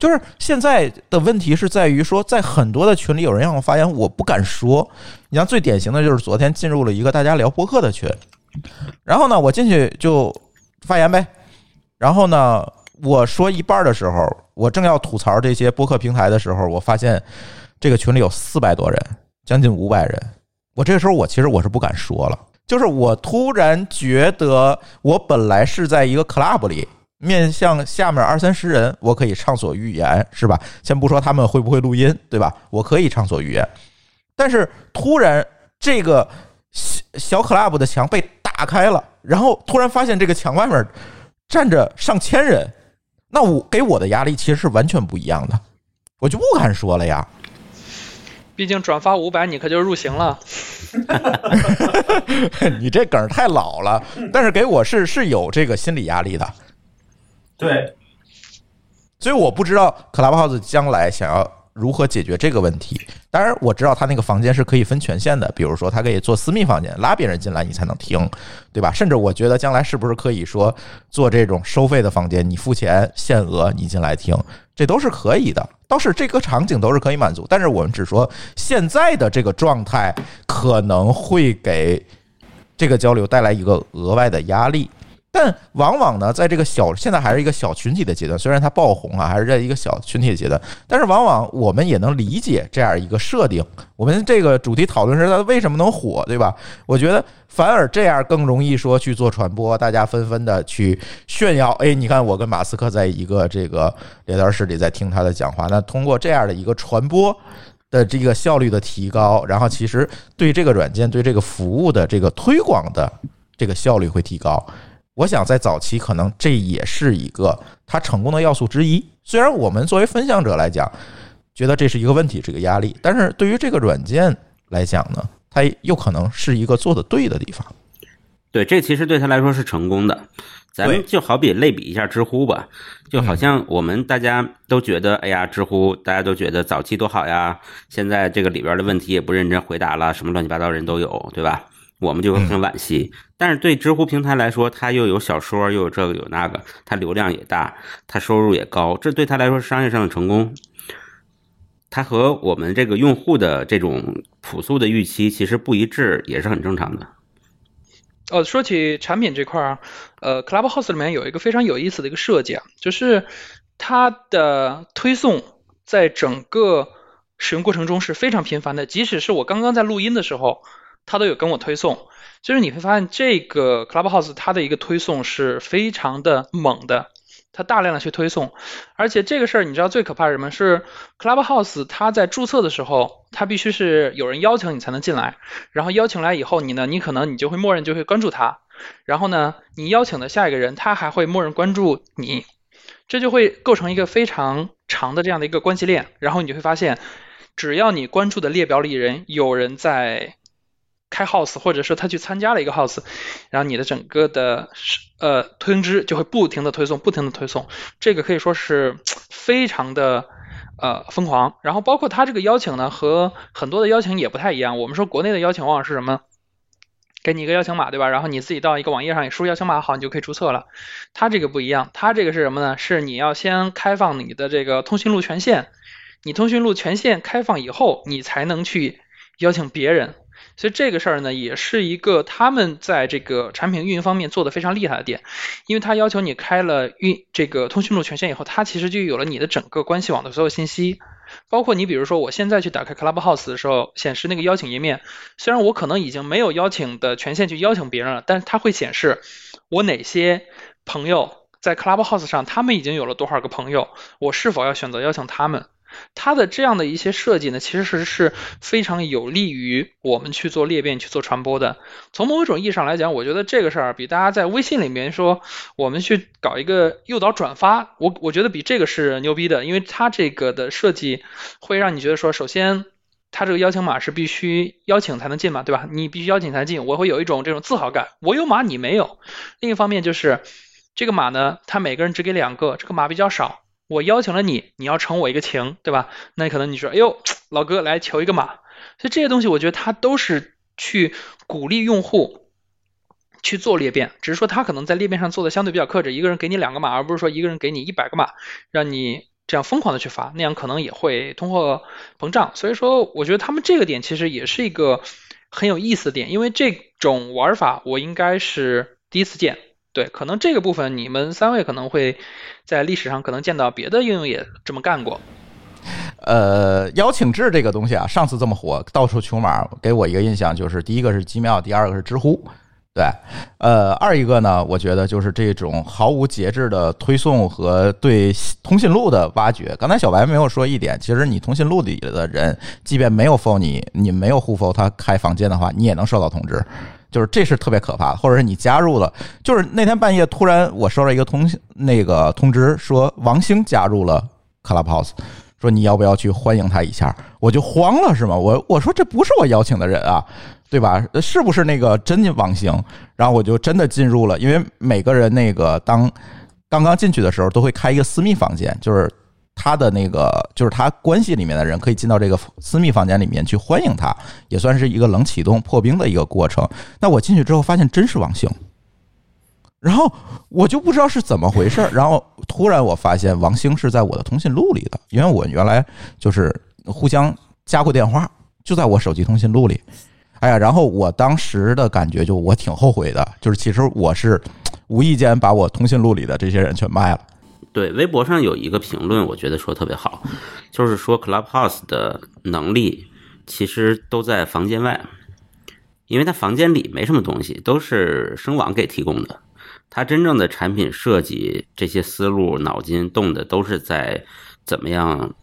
就是现在的问题是在于说，在很多的群里有人让我发言，我不敢说。你像最典型的就是昨天进入了一个大家聊播客的群，然后呢，我进去就发言呗，然后呢。我说一半的时候，我正要吐槽这些播客平台的时候，我发现这个群里有四百多人，将近五百人。我这个时候，我其实我是不敢说了，就是我突然觉得，我本来是在一个 club 里，面向下面二三十人，我可以畅所欲言，是吧？先不说他们会不会录音，对吧？我可以畅所欲言。但是突然，这个小小 club 的墙被打开了，然后突然发现这个墙外面站着上千人。那我给我的压力其实是完全不一样的，我就不敢说了呀。毕竟转发五百，你可就入刑了。*laughs* 你这梗太老了，但是给我是是有这个心理压力的。对，所以我不知道 Clubhouse 将来想要如何解决这个问题。当然，我知道他那个房间是可以分权限的，比如说他可以做私密房间，拉别人进来你才能听，对吧？甚至我觉得将来是不是可以说做这种收费的房间，你付钱限额你进来听，这都是可以的，倒是这个场景都是可以满足。但是我们只说现在的这个状态可能会给这个交流带来一个额外的压力。但往往呢，在这个小现在还是一个小群体的阶段，虽然它爆红啊，还是在一个小群体的阶段，但是往往我们也能理解这样一个设定。我们这个主题讨论是它为什么能火，对吧？我觉得反而这样更容易说去做传播，大家纷纷的去炫耀。哎，你看我跟马斯克在一个这个聊天室里在听他的讲话，那通过这样的一个传播的这个效率的提高，然后其实对这个软件对这个服务的这个推广的这个效率会提高。我想在早期，可能这也是一个它成功的要素之一。虽然我们作为分享者来讲，觉得这是一个问题，这个压力，但是对于这个软件来讲呢，它又可能是一个做的对的地方。对，这其实对他来说是成功的。咱们就好比类比一下知乎吧，就好像我们大家都觉得，哎呀，知乎大家都觉得早期多好呀，现在这个里边的问题也不认真回答了，什么乱七八糟人都有，对吧？我们就很惋惜，但是对知乎平台来说，它又有小说，又有这个有那个，它流量也大，它收入也高，这对它来说是商业上的成功。它和我们这个用户的这种朴素的预期其实不一致，也是很正常的。哦，说起产品这块儿，呃，Clubhouse 里面有一个非常有意思的一个设计啊，就是它的推送在整个使用过程中是非常频繁的，即使是我刚刚在录音的时候。他都有跟我推送，就是你会发现这个 Clubhouse 它的一个推送是非常的猛的，它大量的去推送，而且这个事儿你知道最可怕是什么？是 Clubhouse 它在注册的时候，它必须是有人邀请你才能进来，然后邀请来以后你呢，你可能你就会默认就会关注他，然后呢，你邀请的下一个人他还会默认关注你，这就会构成一个非常长的这样的一个关系链，然后你就会发现，只要你关注的列表里人有人在。开 house，或者说他去参加了一个 house，然后你的整个的呃通知就会不停的推送，不停的推送，这个可以说是非常的呃疯狂。然后包括他这个邀请呢，和很多的邀请也不太一样。我们说国内的邀请往往是什么？给你一个邀请码，对吧？然后你自己到一个网页上，你输邀请码好，你就可以注册了。他这个不一样，他这个是什么呢？是你要先开放你的这个通讯录权限，你通讯录权限开放以后，你才能去邀请别人。所以这个事儿呢，也是一个他们在这个产品运营方面做的非常厉害的点，因为他要求你开了运这个通讯录权限以后，它其实就有了你的整个关系网的所有信息，包括你比如说我现在去打开 Clubhouse 的时候，显示那个邀请页面，虽然我可能已经没有邀请的权限去邀请别人了，但是它会显示我哪些朋友在 Clubhouse 上，他们已经有了多少个朋友，我是否要选择邀请他们。它的这样的一些设计呢，其实是是非常有利于我们去做裂变、去做传播的。从某种意义上来讲，我觉得这个事儿比大家在微信里面说我们去搞一个诱导转发，我我觉得比这个是牛逼的，因为它这个的设计会让你觉得说，首先它这个邀请码是必须邀请才能进嘛，对吧？你必须邀请才进，我会有一种这种自豪感，我有码你没有。另一方面就是这个码呢，它每个人只给两个，这个码比较少。我邀请了你，你要承我一个情，对吧？那可能你说，哎呦，老哥来求一个码，所以这些东西我觉得它都是去鼓励用户去做裂变，只是说他可能在裂变上做的相对比较克制，一个人给你两个码，而不是说一个人给你一百个码，让你这样疯狂的去发，那样可能也会通货膨胀。所以说，我觉得他们这个点其实也是一个很有意思的点，因为这种玩法我应该是第一次见。对，可能这个部分你们三位可能会在历史上可能见到别的应用也这么干过。呃，邀请制这个东西啊，上次这么火，到处求码，给我一个印象就是，第一个是奇妙，第二个是知乎。对，呃，二一个呢，我觉得就是这种毫无节制的推送和对通讯录的挖掘。刚才小白没有说一点，其实你通讯录里的人，即便没有 f o 你，你没有互 f 他开房间的话，你也能收到通知。就是这是特别可怕的，或者是你加入了，就是那天半夜突然我收到一个通那个通知，说王兴加入了 Clubhouse，说你要不要去欢迎他一下？我就慌了，是吗？我我说这不是我邀请的人啊，对吧？是不是那个真王兴？然后我就真的进入了，因为每个人那个当刚刚进去的时候都会开一个私密房间，就是他的那个就是他关系里面的人可以进到这个私密房间里面去欢迎他，也算是一个冷启动破冰的一个过程。那我进去之后发现真是王兴，然后我就不知道是怎么回事儿，然后突然我发现王兴是在我的通讯录里的，因为我原来就是互相加过电话，就在我手机通讯录里。哎呀，然后我当时的感觉就我挺后悔的，就是其实我是无意间把我通讯录里的这些人全卖了。对，微博上有一个评论，我觉得说特别好，就是说 Clubhouse 的能力其实都在房间外，因为它房间里没什么东西，都是声网给提供的。它真正的产品设计这些思路、脑筋动的都是在怎么样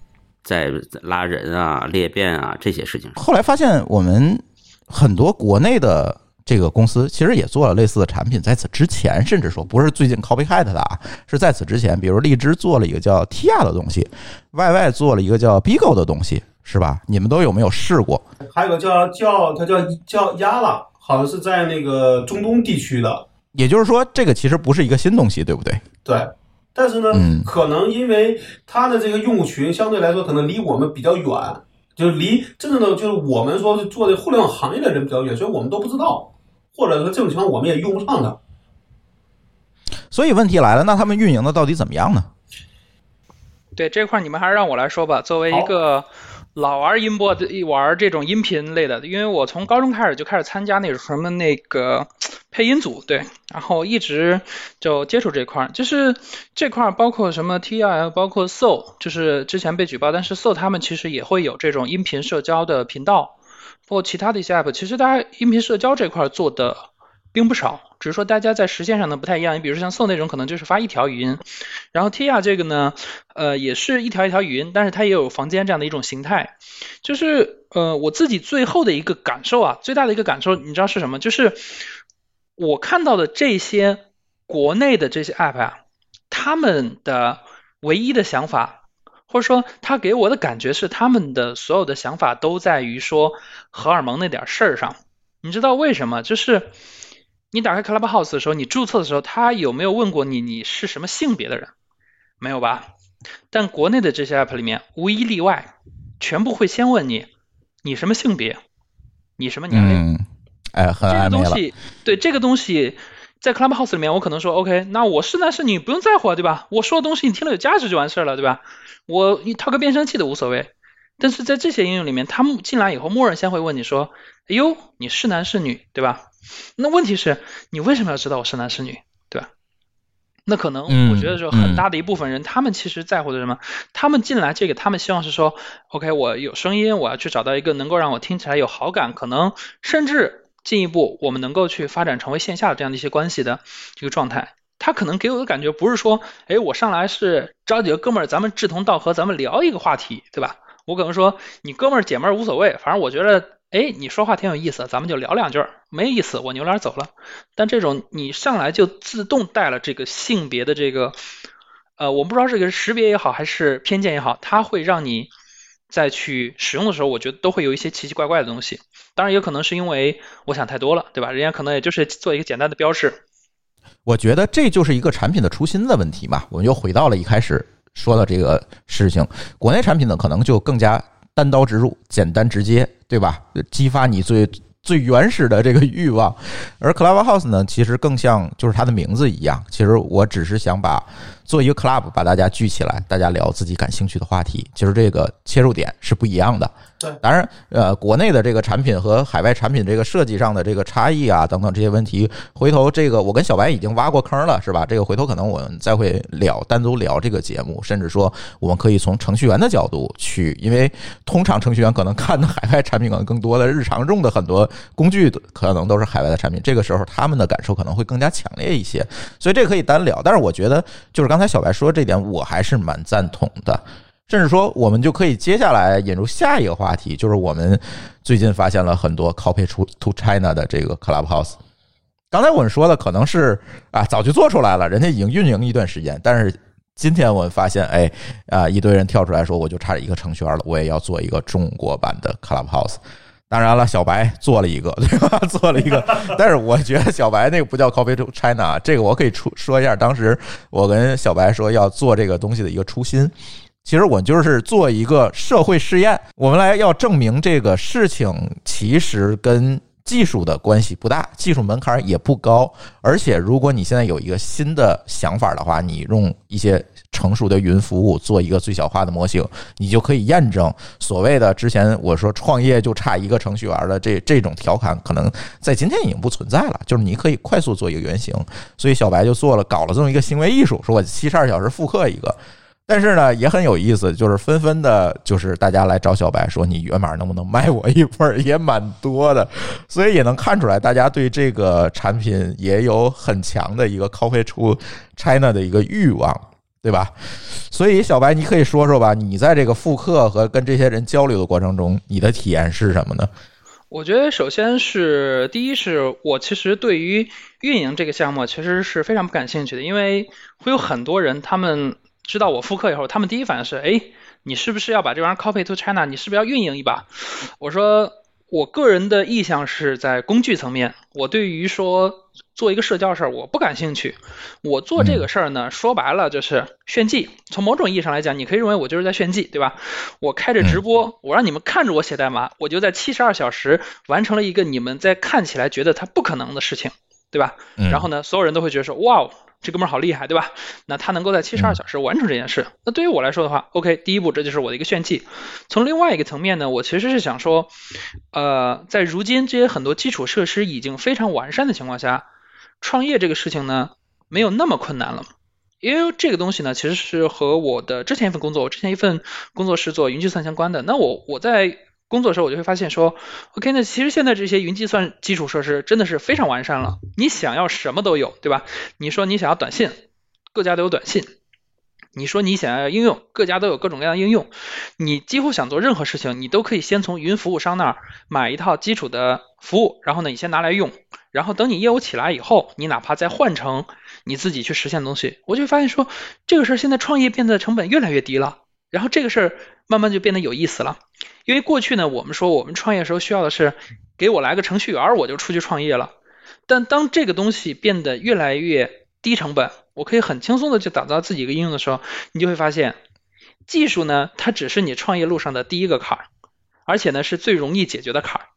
在拉人啊、裂变啊这些事情。后来发现我们很多国内的这个公司其实也做了类似的产品，在此之前，甚至说不是最近 copycat 的啊，是在此之前，比如荔枝做了一个叫 Tia 的东西，YY 做了一个叫 Bigo 的东西，是吧？你们都有没有试过？还有个叫叫它叫叫 Yala，，好像是在那个中东地区的。也就是说，这个其实不是一个新东西，对不对？对，但是呢，嗯可能因为它的这个用户群相对来说可能离我们比较远，就是离真正的就是我们说是做这互联网行业的人比较远，所以我们都不知道，或者说这种情况我们也用不上它。所以问题来了，那他们运营的到底怎么样呢？对这块儿你们还是让我来说吧。作为一个老玩音播的玩这种音频类的，因为我从高中开始就开始参加那种什么那个配音组，对，然后一直就接触这块儿，就是这块儿包括什么 TI，包括 Soul，就是之前被举报，但是 Soul 他们其实也会有这种音频社交的频道，包括其他的一些 app，其实大家音频社交这块做的并不少。只是说大家在实现上呢不太一样，你比如说像 So 那种，可能就是发一条语音，然后 Tia 这个呢，呃，也是一条一条语音，但是它也有房间这样的一种形态。就是呃，我自己最后的一个感受啊，最大的一个感受，你知道是什么？就是我看到的这些国内的这些 app 啊，他们的唯一的想法，或者说他给我的感觉是，他们的所有的想法都在于说荷尔蒙那点事儿上。你知道为什么？就是你打开 Clubhouse 的时候，你注册的时候，他有没有问过你你是什么性别的人？没有吧？但国内的这些 app 里面无一例外，全部会先问你你什么性别，你什么年龄。嗯，哎，很这个暧昧了。东西，对这个东西，在 Clubhouse 里面，我可能说 OK，那我是男是女不用在乎啊，对吧？我说的东西你听了有价值就完事儿了，对吧？我你套个变声器都无所谓。但是在这些应用里面，他们进来以后，默认先会问你说：“哎呦，你是男是女，对吧？”那问题是，你为什么要知道我是男是女，对吧？那可能嗯我觉得说很大的一部分人，他们其实在乎的是什么？他们进来这个，他们希望是说，OK，我有声音，我要去找到一个能够让我听起来有好感，可能甚至进一步，我们能够去发展成为线下这样的一些关系的这个状态。他可能给我的感觉不是说，哎，我上来是找几个哥们儿，咱们志同道合，咱们聊一个话题，对吧？我可能说你哥们儿姐们儿无所谓，反正我觉得，哎，你说话挺有意思，咱们就聊两句，没意思我扭脸走了。但这种你上来就自动带了这个性别的这个，呃，我不知道这个识别也好还是偏见也好，它会让你再去使用的时候，我觉得都会有一些奇奇怪怪的东西。当然，也可能是因为我想太多了，对吧？人家可能也就是做一个简单的标识。我觉得这就是一个产品的初心的问题嘛。我们又回到了一开始说的这个事情，国内产品呢可能就更加单刀直入、简单直接，对吧？激发你最最原始的这个欲望。而 Clubhouse 呢，其实更像就是它的名字一样，其实我只是想把做一个 club 把大家聚起来，大家聊自己感兴趣的话题。其实这个切入点是不一样的。对当然，呃，国内的这个产品和海外产品这个设计上的这个差异啊，等等这些问题，回头这个我跟小白已经挖过坑了，是吧？这个回头可能我们再会聊，单独聊这个节目，甚至说我们可以从程序员的角度去，因为通常程序员可能看的海外产品可能更多的，日常用的很多工具可能都是海外的产品，这个时候他们的感受可能会更加强烈一些，所以这可以单聊。但是我觉得，就是刚才小白说这点，我还是蛮赞同的。甚至说，我们就可以接下来引入下一个话题，就是我们最近发现了很多 copy to to China 的这个 Clubhouse。刚才我们说的可能是啊，早就做出来了，人家已经运营一段时间，但是今天我们发现，哎啊，一堆人跳出来说，我就差一个程序员了，我也要做一个中国版的 Clubhouse。当然了，小白做了一个，对吧？做了一个，但是我觉得小白那个不叫 Copy to China，这个我可以出说一下，当时我跟小白说要做这个东西的一个初心。其实我就是做一个社会试验，我们来要证明这个事情其实跟技术的关系不大，技术门槛也不高，而且如果你现在有一个新的想法的话，你用一些成熟的云服务做一个最小化的模型，你就可以验证所谓的之前我说创业就差一个程序员的这这种调侃，可能在今天已经不存在了。就是你可以快速做一个原型，所以小白就做了搞了这么一个行为艺术，说我七十二小时复刻一个。但是呢，也很有意思，就是纷纷的，就是大家来找小白说，你源码能不能卖我一份，也蛮多的，所以也能看出来，大家对这个产品也有很强的一个 copy to China 的一个欲望，对吧？所以小白，你可以说说吧，你在这个复刻和跟这些人交流的过程中，你的体验是什么呢？我觉得首先是第一，是我其实对于运营这个项目其实是非常不感兴趣的，因为会有很多人他们。知道我复刻以后，他们第一反应是：哎，你是不是要把这玩意儿 copy to China？你是不是要运营一把？我说，我个人的意向是在工具层面。我对于说做一个社交事儿，我不感兴趣。我做这个事儿呢，说白了就是炫技。从某种意义上来讲，你可以认为我就是在炫技，对吧？我开着直播，我让你们看着我写代码，我就在七十二小时完成了一个你们在看起来觉得它不可能的事情，对吧？然后呢，所有人都会觉得说：哇哦！这哥们儿好厉害，对吧？那他能够在七十二小时完成这件事，那对于我来说的话，OK，第一步这就是我的一个炫技。从另外一个层面呢，我其实是想说，呃，在如今这些很多基础设施已经非常完善的情况下，创业这个事情呢，没有那么困难了。因为这个东西呢，其实是和我的之前一份工作，我之前一份工作是做云计算相关的。那我我在工作的时候，我就会发现说，OK，那其实现在这些云计算基础设施真的是非常完善了，你想要什么都有，对吧？你说你想要短信，各家都有短信；你说你想要应用，各家都有各种各样的应用。你几乎想做任何事情，你都可以先从云服务商那儿买一套基础的服务，然后呢，你先拿来用，然后等你业务起来以后，你哪怕再换成你自己去实现的东西，我就发现说，这个事儿现在创业变得成本越来越低了，然后这个事儿慢慢就变得有意思了。因为过去呢，我们说我们创业时候需要的是给我来个程序员，我就出去创业了。但当这个东西变得越来越低成本，我可以很轻松的就打造自己一个应用的时候，你就会发现，技术呢，它只是你创业路上的第一个坎儿，而且呢是最容易解决的坎儿。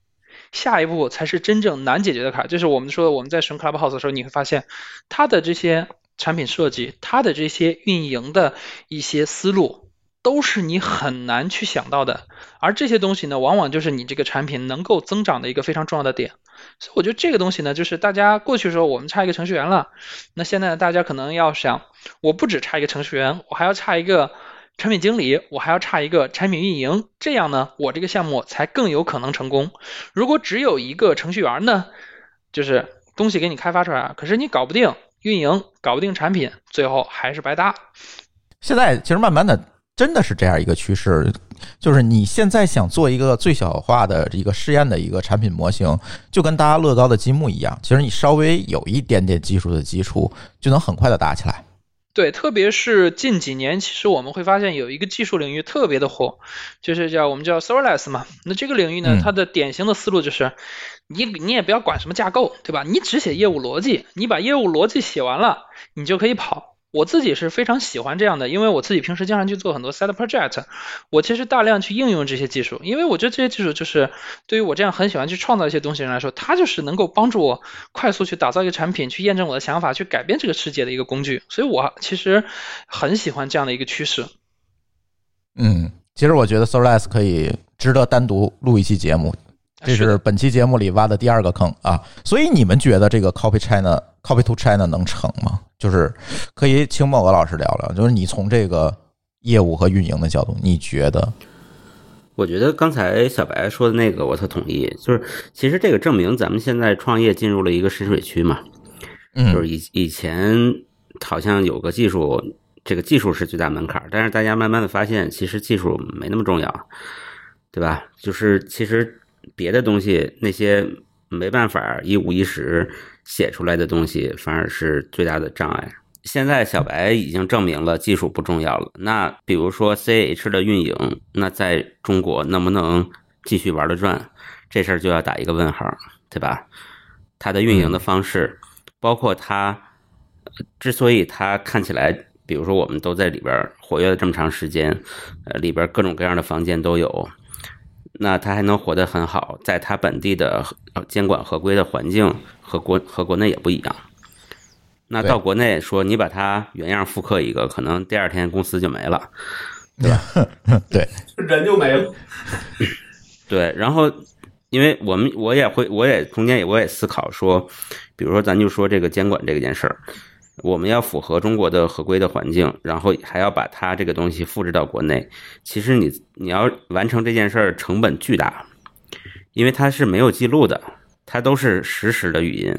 下一步才是真正难解决的坎儿，就是我们说我们在使用 Clubhouse 的时候，你会发现它的这些产品设计，它的这些运营的一些思路。都是你很难去想到的，而这些东西呢，往往就是你这个产品能够增长的一个非常重要的点。所以我觉得这个东西呢，就是大家过去的时候我们差一个程序员了，那现在大家可能要想，我不止差一个程序员，我还要差一个产品经理，我还要差一个产品运营，这样呢，我这个项目才更有可能成功。如果只有一个程序员呢，就是东西给你开发出来，可是你搞不定运营，搞不定产品，最后还是白搭。现在其实慢慢的。真的是这样一个趋势，就是你现在想做一个最小化的一个试验的一个产品模型，就跟搭乐高的积木一样，其实你稍微有一点点技术的基础，就能很快的搭起来。对，特别是近几年，其实我们会发现有一个技术领域特别的火，就是叫我们叫 serverless 嘛。那这个领域呢，它的典型的思路就是，你你也不要管什么架构，对吧？你只写业务逻辑，你把业务逻辑写完了，你就可以跑。我自己是非常喜欢这样的，因为我自己平时经常去做很多 side project，我其实大量去应用这些技术，因为我觉得这些技术就是对于我这样很喜欢去创造一些东西人来说，它就是能够帮助我快速去打造一个产品，去验证我的想法，去改变这个世界的一个工具，所以我其实很喜欢这样的一个趋势。嗯，其实我觉得 Serverless 可以值得单独录一期节目。这是本期节目里挖的第二个坑啊，所以你们觉得这个 Copy China、Copy to China 能成吗？就是可以请某个老师聊聊，就是你从这个业务和运营的角度，你觉得？我觉得刚才小白说的那个，我特同意。就是其实这个证明咱们现在创业进入了一个深水区嘛，嗯，就是以以前好像有个技术，这个技术是最大门槛，但是大家慢慢的发现，其实技术没那么重要，对吧？就是其实。别的东西那些没办法一五一十写出来的东西，反而是最大的障碍。现在小白已经证明了技术不重要了。那比如说 C H 的运营，那在中国能不能继续玩得转？这事儿就要打一个问号，对吧？它的运营的方式，包括它之所以它看起来，比如说我们都在里边活跃了这么长时间，呃，里边各种各样的房间都有，那它还能活得很好，在它本地的呃监管合规的环境和国和国内也不一样。那到国内说你把它原样复刻一个，可能第二天公司就没了。对，*laughs* *laughs* 人就没了。*laughs* 对，然后因为我们我也会，我也中间也我也思考说，比如说咱就说这个监管这件事儿，我们要符合中国的合规的环境，然后还要把它这个东西复制到国内。其实你你要完成这件事儿，成本巨大，因为它是没有记录的，它都是实时的语音，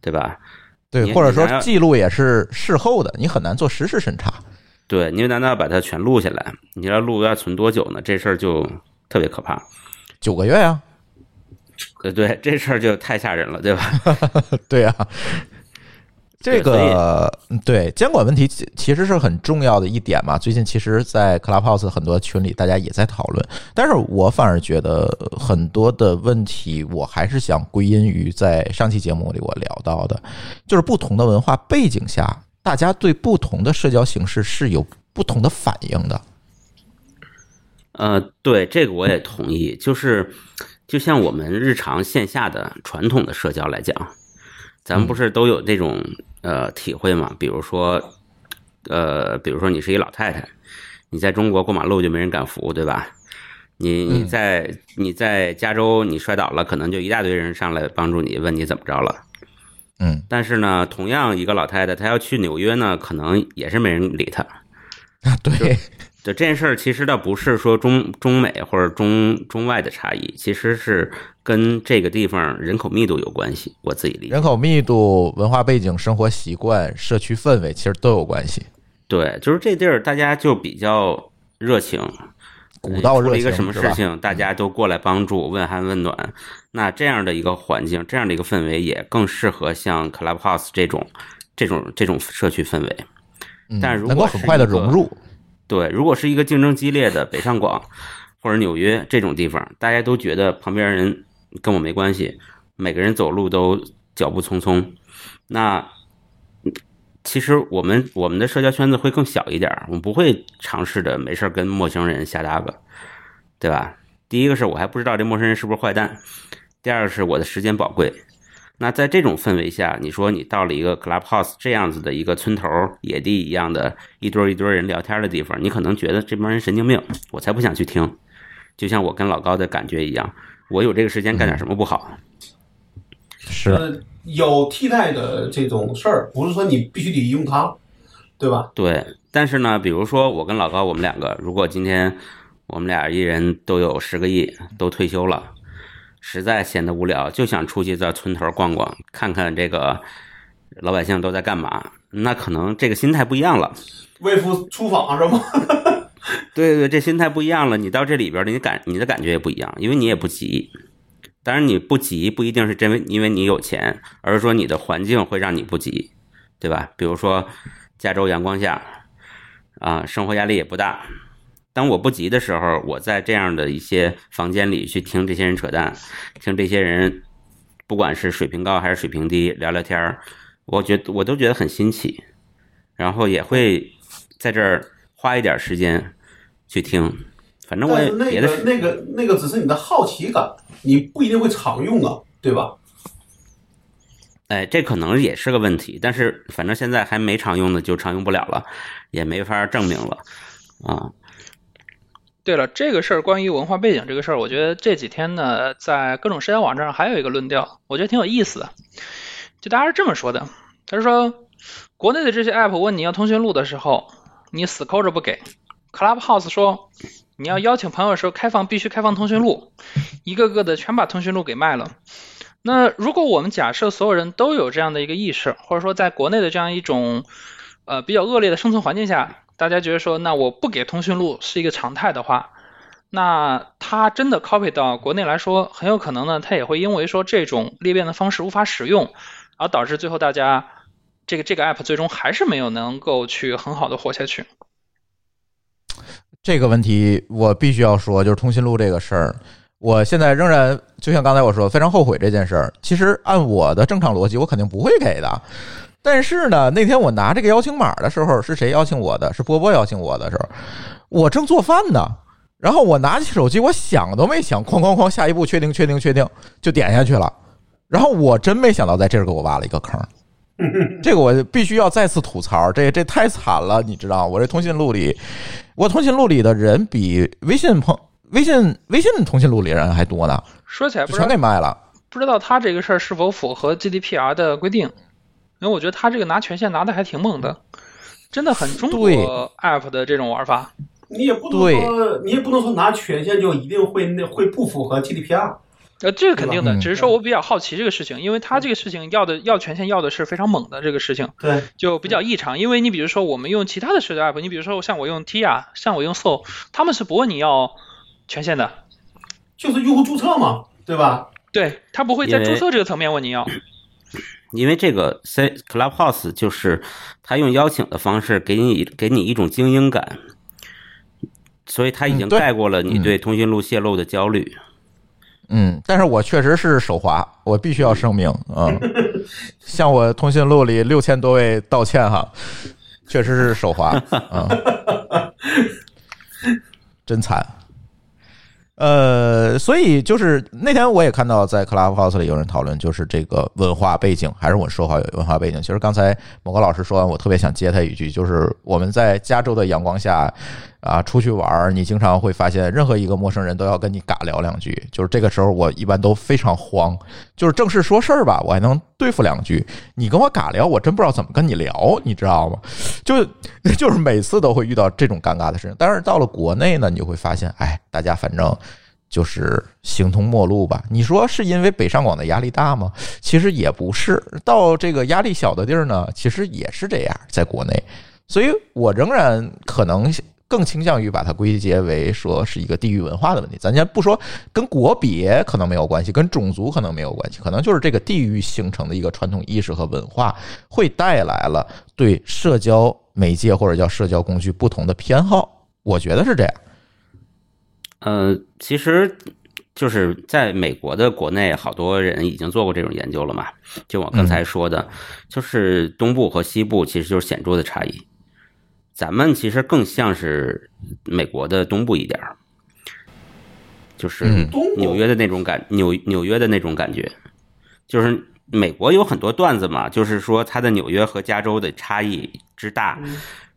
对吧？对，或者说记录也是事后的，你很难做实时审查。对，你难道要把它全录下来？你要录要存多久呢？这事儿就特别可怕。九个月呀、呃，对，这事儿就太吓人了，对吧？*laughs* 对呀、这个嗯对监管问题其其实是很重要的一点嘛。最近其实，在 Clubhouse 很多群里，大家也在讨论，但是我反而觉得很多的问题，我还是想归因于在上期节目里我聊到的，就是不同的文化背景下，大家对不同的社交形式是有不同的反应的。呃，对，这个我也同意。就是，就像我们日常线下的传统的社交来讲，咱们不是都有这种呃体会嘛？比如说，呃，比如说你是一老太太，你在中国过马路就没人敢扶，对吧？你你嗯在你在加州你摔倒了，可能就一大堆人上来帮助你，问你怎么着了。嗯，但是呢，同样一个老太太，她要去纽约呢，可能也是没人理她。啊对，对这件事儿，其实倒不是说中中美或者中中外的差异，其实是跟这个地方人口密度有关系。我自己理解人。口密度、文化背景、生活习惯、社区氛围，其实都有关系。对，就是这地儿大家就比较热情，古道热情一个什么事情，大家都过来帮助、问寒问暖。那这样的一个环境，这样的一个氛围，也更适合像 Clubhouse 这种这种这种社区氛围。嗯但如果是能够很快的融入，对，如果是一个竞争激烈的北上广或者纽约这种地方，大家都觉得旁边人跟我没关系，每个人走路都脚步匆匆，那其实我们我们的社交圈子会更小一点，我们不会尝试着没事跟陌生人瞎搭个，对吧？第一个是我还不知道这陌生人是不是坏蛋，第二个是我的时间宝贵。那在这种氛围下，你说你到了一个 Clubhouse 这样子的一个村头野地一样的一堆一堆人聊天的地方，你可能觉得这帮人神经病，我才不想去听。就像我跟老高的感觉一样，我有这个时间干点什么不好？是呃，有替代的这种事儿，不是说你必须得用它，对吧？对，但是呢，比如说我跟老高，我们两个，如果今天我们俩一人都有十个亿，都退休了，实在闲得无聊，就想出去在村头逛逛，看看这个老百姓都在干嘛，那可能这个心态不一样了。为夫出访是吗？*laughs* 对对，这心态不一样了。你到这里边儿，你感你的感觉也不一样，因为你也不急。当然，你不急不一定是真为因为你有钱，而是说你的环境会让你不急，对吧？比如说加州阳光下，啊，生活压力也不大。当我不急的时候，我在这样的一些房间里去听这些人扯淡，听这些人，不管是水平高还是水平低，聊聊天儿，我觉得我都觉得很新奇，然后也会在这儿花一点时间去听。反正我也别的个那个那个只是你的好奇感，你不一定会常用啊，对吧？哎，这可能也是个问题，但是反正现在还没常用的就常用不了了，也没法证明了啊。对了，这个事儿关于文化背景这个事儿，我觉得这几天呢，在各种社交网站上还有一个论调，我觉得挺有意思的。就大家是这么说的，他说，国内的这些 app 问你要通讯录的时候，你死抠着不给；Clubhouse 说你要邀请朋友的时候开放必须开放通讯录，一个个的全把通讯录给卖了。那如果我们假设所有人都有这样的一个意识，或者说在国内的这样一种呃比较恶劣的生存环境下，大家觉得说，那我不给通讯录是一个常态的话，那它真的 copy 到国内来说，很有可能呢，它也会因为说这种裂变的方式无法使用，而导致最后大家这个这个 app 最终还是没有能够去很好的活下去。这个问题，我必须要说，就是通讯录这个事儿，我现在仍然就像刚才我说，非常后悔这件事儿。其实按我的正常逻辑，我肯定不会给的。但是呢，那天我拿这个邀请码的时候，是谁邀请我的？是波波邀请我的时候，我正做饭呢。然后我拿起手机，我想都没想，哐哐哐，下一步确定确定确定，就点下去了。然后我真没想到在这儿给我挖了一个坑，*laughs* 这个我必须要再次吐槽，这这太惨了，你知道我这通讯录里，我通讯录里的人比微信朋微信微信通讯录里人还多呢，说起来不全给卖了。不知道他这个事儿是否符合 GDPR 的规定，因为我觉得他这个拿权限拿的还挺猛的，真的很中国 App 的这种玩法。你也不能说，你也不能说拿权限就一定会那会不符合 GDPR。呃，这个肯定的，只是说我比较好奇这个事情，因为他这个事情要的要权限要的是非常猛的这个事情，对，就比较异常。因为你比如说我们用其他的社交 app，你比如说像我用 Tia，像我用 Soul，他们是不问你要权限的，就是用户注册嘛，对吧？对他不会在注册这个层面问你要，因为这个 C Clubhouse 就是他用邀请的方式给你给你一种精英感，所以他已经盖过了你对通讯录泄露的焦虑。嗯，但是我确实是手滑，我必须要声明，嗯，*laughs* 向我通讯录里六千多位道歉哈，确实是手滑，嗯，*laughs* 真惨。呃，所以就是那天我也看到在 Clubhouse 里有人讨论，就是这个文化背景，还是我说话有文化背景。其实刚才某个老师说完，我特别想接他一句，就是我们在加州的阳光下啊出去玩儿，你经常会发现任何一个陌生人都要跟你尬聊两句。就是这个时候，我一般都非常慌，就是正式说事儿吧，我还能对付两句，你跟我尬聊，我真不知道怎么跟你聊，你知道吗？就 *laughs* 就是每次都会遇到这种尴尬的事情。但是到了国内呢，你就会发现，哎，大家反正。就是形同陌路吧？你说是因为北上广的压力大吗？其实也不是，到这个压力小的地儿呢，其实也是这样，在国内。所以我仍然可能更倾向于把它归结为说是一个地域文化的问题。咱先不说跟国别可能没有关系，跟种族可能没有关系，可能就是这个地域形成的一个传统意识和文化，会带来了对社交媒介或者叫社交工具不同的偏好。我觉得是这样。呃，其实就是在美国的国内，好多人已经做过这种研究了嘛。就我刚才说的，就是东部和西部其实就是显著的差异。咱们其实更像是美国的东部一点儿，就是纽约的那种感，纽纽约的那种感觉。就是美国有很多段子嘛，就是说它的纽约和加州的差异之大。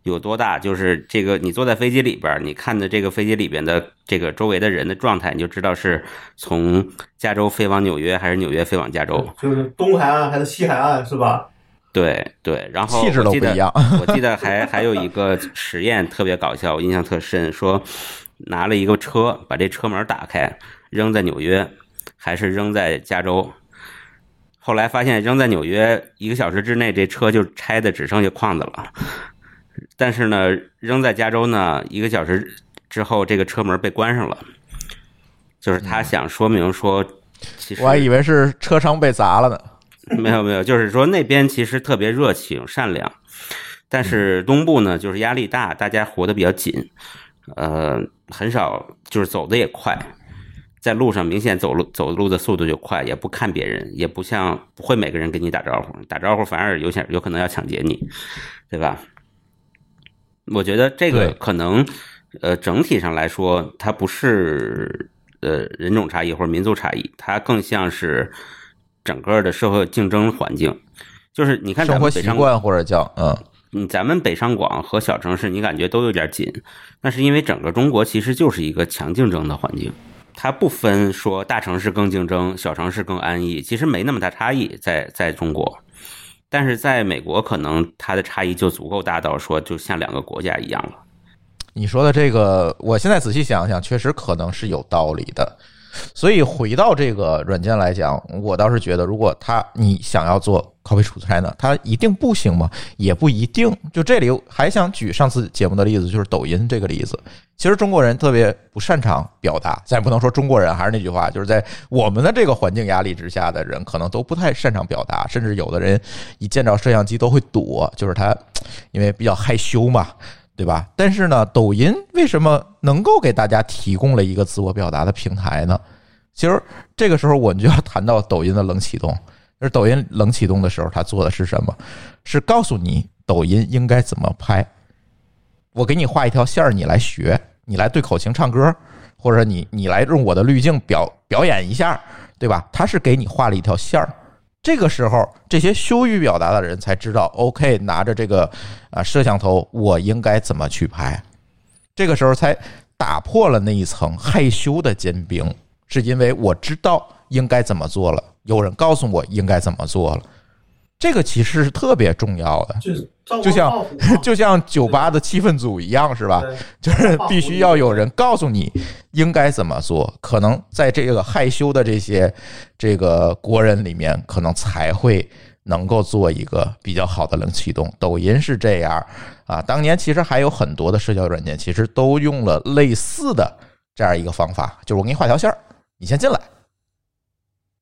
有多大？就是这个，你坐在飞机里边，你看的这个飞机里边的这个周围的人的状态，你就知道是从加州飞往纽约，还是纽约飞往加州。就是东海岸还是西海岸，是吧？对对。然后气质都不一样。我记得还还有一个实验特别搞笑，我印象特深，说拿了一个车，把这车门打开，扔在纽约，还是扔在加州？后来发现扔在纽约，一个小时之内这车就拆的只剩下框子了。但是呢，扔在加州呢，一个小时之后，这个车门被关上了。就是他想说明说，其实我还以为是车窗被砸了呢。没有没有，就是说那边其实特别热情善良，但是东部呢，就是压力大，大家活得比较紧，呃，很少就是走的也快，在路上明显走路走路的速度就快，也不看别人，也不像不会每个人跟你打招呼，打招呼反而有想有可能要抢劫你，对吧？我觉得这个可能，呃，整体上来说，它不是呃人种差异或者民族差异，它更像是整个的社会竞争环境。就是你看，生活习惯或者叫嗯，嗯，咱们北上广和小城市，你感觉都有点紧，那是因为整个中国其实就是一个强竞争的环境，它不分说大城市更竞争，小城市更安逸，其实没那么大差异，在在中国。但是在美国，可能它的差异就足够大到说，就像两个国家一样了。你说的这个，我现在仔细想想，确实可能是有道理的。所以回到这个软件来讲，我倒是觉得，如果他你想要做 copy 出差呢，它一定不行吗？也不一定。就这里还想举上次节目的例子，就是抖音这个例子。其实中国人特别不擅长表达，咱也不能说中国人，还是那句话，就是在我们的这个环境压力之下的人，可能都不太擅长表达，甚至有的人一见着摄像机都会躲，就是他因为比较害羞嘛。对吧？但是呢，抖音为什么能够给大家提供了一个自我表达的平台呢？其实这个时候我们就要谈到抖音的冷启动。就是抖音冷启动的时候，它做的是什么？是告诉你抖音应该怎么拍。我给你画一条线儿，你来学，你来对口型唱歌，或者你你来用我的滤镜表表演一下，对吧？他是给你画了一条线儿。这个时候，这些羞于表达的人才知道，OK，拿着这个啊摄像头，我应该怎么去拍。这个时候才打破了那一层害羞的坚冰，是因为我知道应该怎么做了。有人告诉我应该怎么做了，这个其实是特别重要的，就像 *laughs* 就像酒吧的气氛组一样，是吧？就是必须要有人告诉你应该怎么做，可能在这个害羞的这些这个国人里面，可能才会能够做一个比较好的冷启动。抖音是这样啊，当年其实还有很多的社交软件，其实都用了类似的这样一个方法，就是我给你画条线儿，你先进来。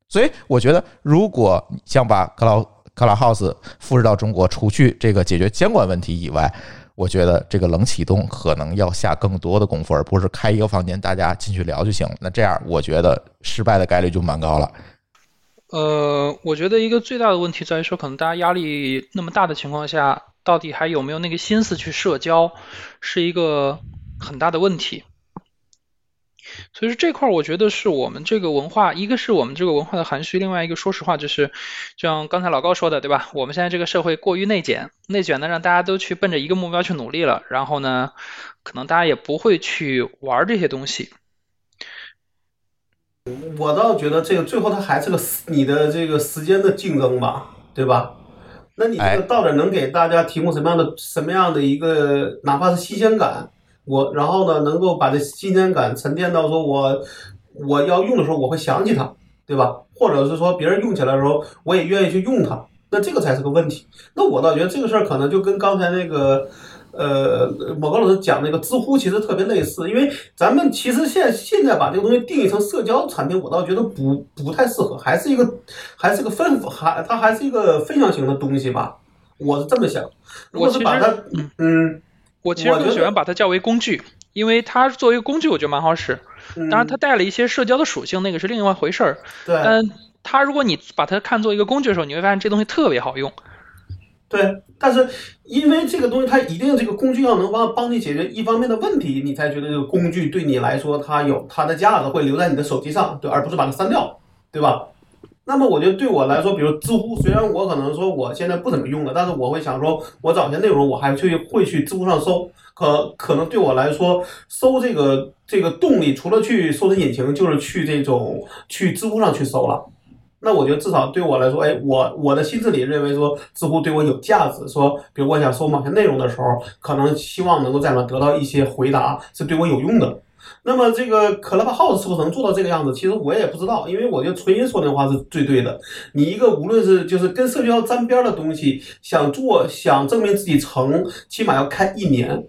所以我觉得，如果想把克劳克拉 house 复制到中国，除去这个解决监管问题以外，我觉得这个冷启动可能要下更多的功夫，而不是开一个房间大家进去聊就行。那这样，我觉得失败的概率就蛮高了。呃，我觉得一个最大的问题在于说，可能大家压力那么大的情况下，到底还有没有那个心思去社交，是一个很大的问题。所以说这块，我觉得是我们这个文化，一个是我们这个文化的含蓄，另外一个说实话，就是像刚才老高说的，对吧？我们现在这个社会过于内卷，内卷呢让大家都去奔着一个目标去努力了，然后呢，可能大家也不会去玩这些东西。我倒觉得这个最后它还是个你的这个时间的竞争吧，对吧？那你这个到底能给大家提供什么样的什么样的一个，哪怕是新鲜感？我然后呢，能够把这新鲜感沉淀到说，我我要用的时候，我会想起它，对吧？或者是说别人用起来的时候，我也愿意去用它，那这个才是个问题。那我倒觉得这个事儿可能就跟刚才那个呃某个老师讲那个知乎其实特别类似，因为咱们其实现现在把这个东西定义成社交产品，我倒觉得不不太适合，还是一个还是个分还它还是一个分享型的东西吧，我是这么想。如果是把它嗯。我其实更喜欢把它叫为工具，因为它作为工具，我觉得蛮好使。当然，它带了一些社交的属性，那个是另外一回事儿。对。但它如果你把它看作一个工具的时候，你会发现这东西特别好用。对。但是因为这个东西，它一定这个工具要能帮帮你解决一方面的问题，你才觉得这个工具对你来说它有它的价值，会留在你的手机上，对，而不是把它删掉，对吧？那么我觉得对我来说，比如知乎，虽然我可能说我现在不怎么用了，但是我会想说，我找些内容，我还去会去知乎上搜。可可能对我来说，搜这个这个动力，除了去搜索引擎，就是去这种去知乎上去搜了。那我觉得至少对我来说，哎，我我的心智里认为说，知乎对我有价值。说，比如我想搜某些内容的时候，可能希望能够在那得到一些回答，是对我有用的。那么这个 Clubhouse 是不是能做到这个样子？其实我也不知道，因为我觉得纯音说的话是最对的。你一个无论是就是跟社交沾边的东西，想做想证明自己成，起码要开一年。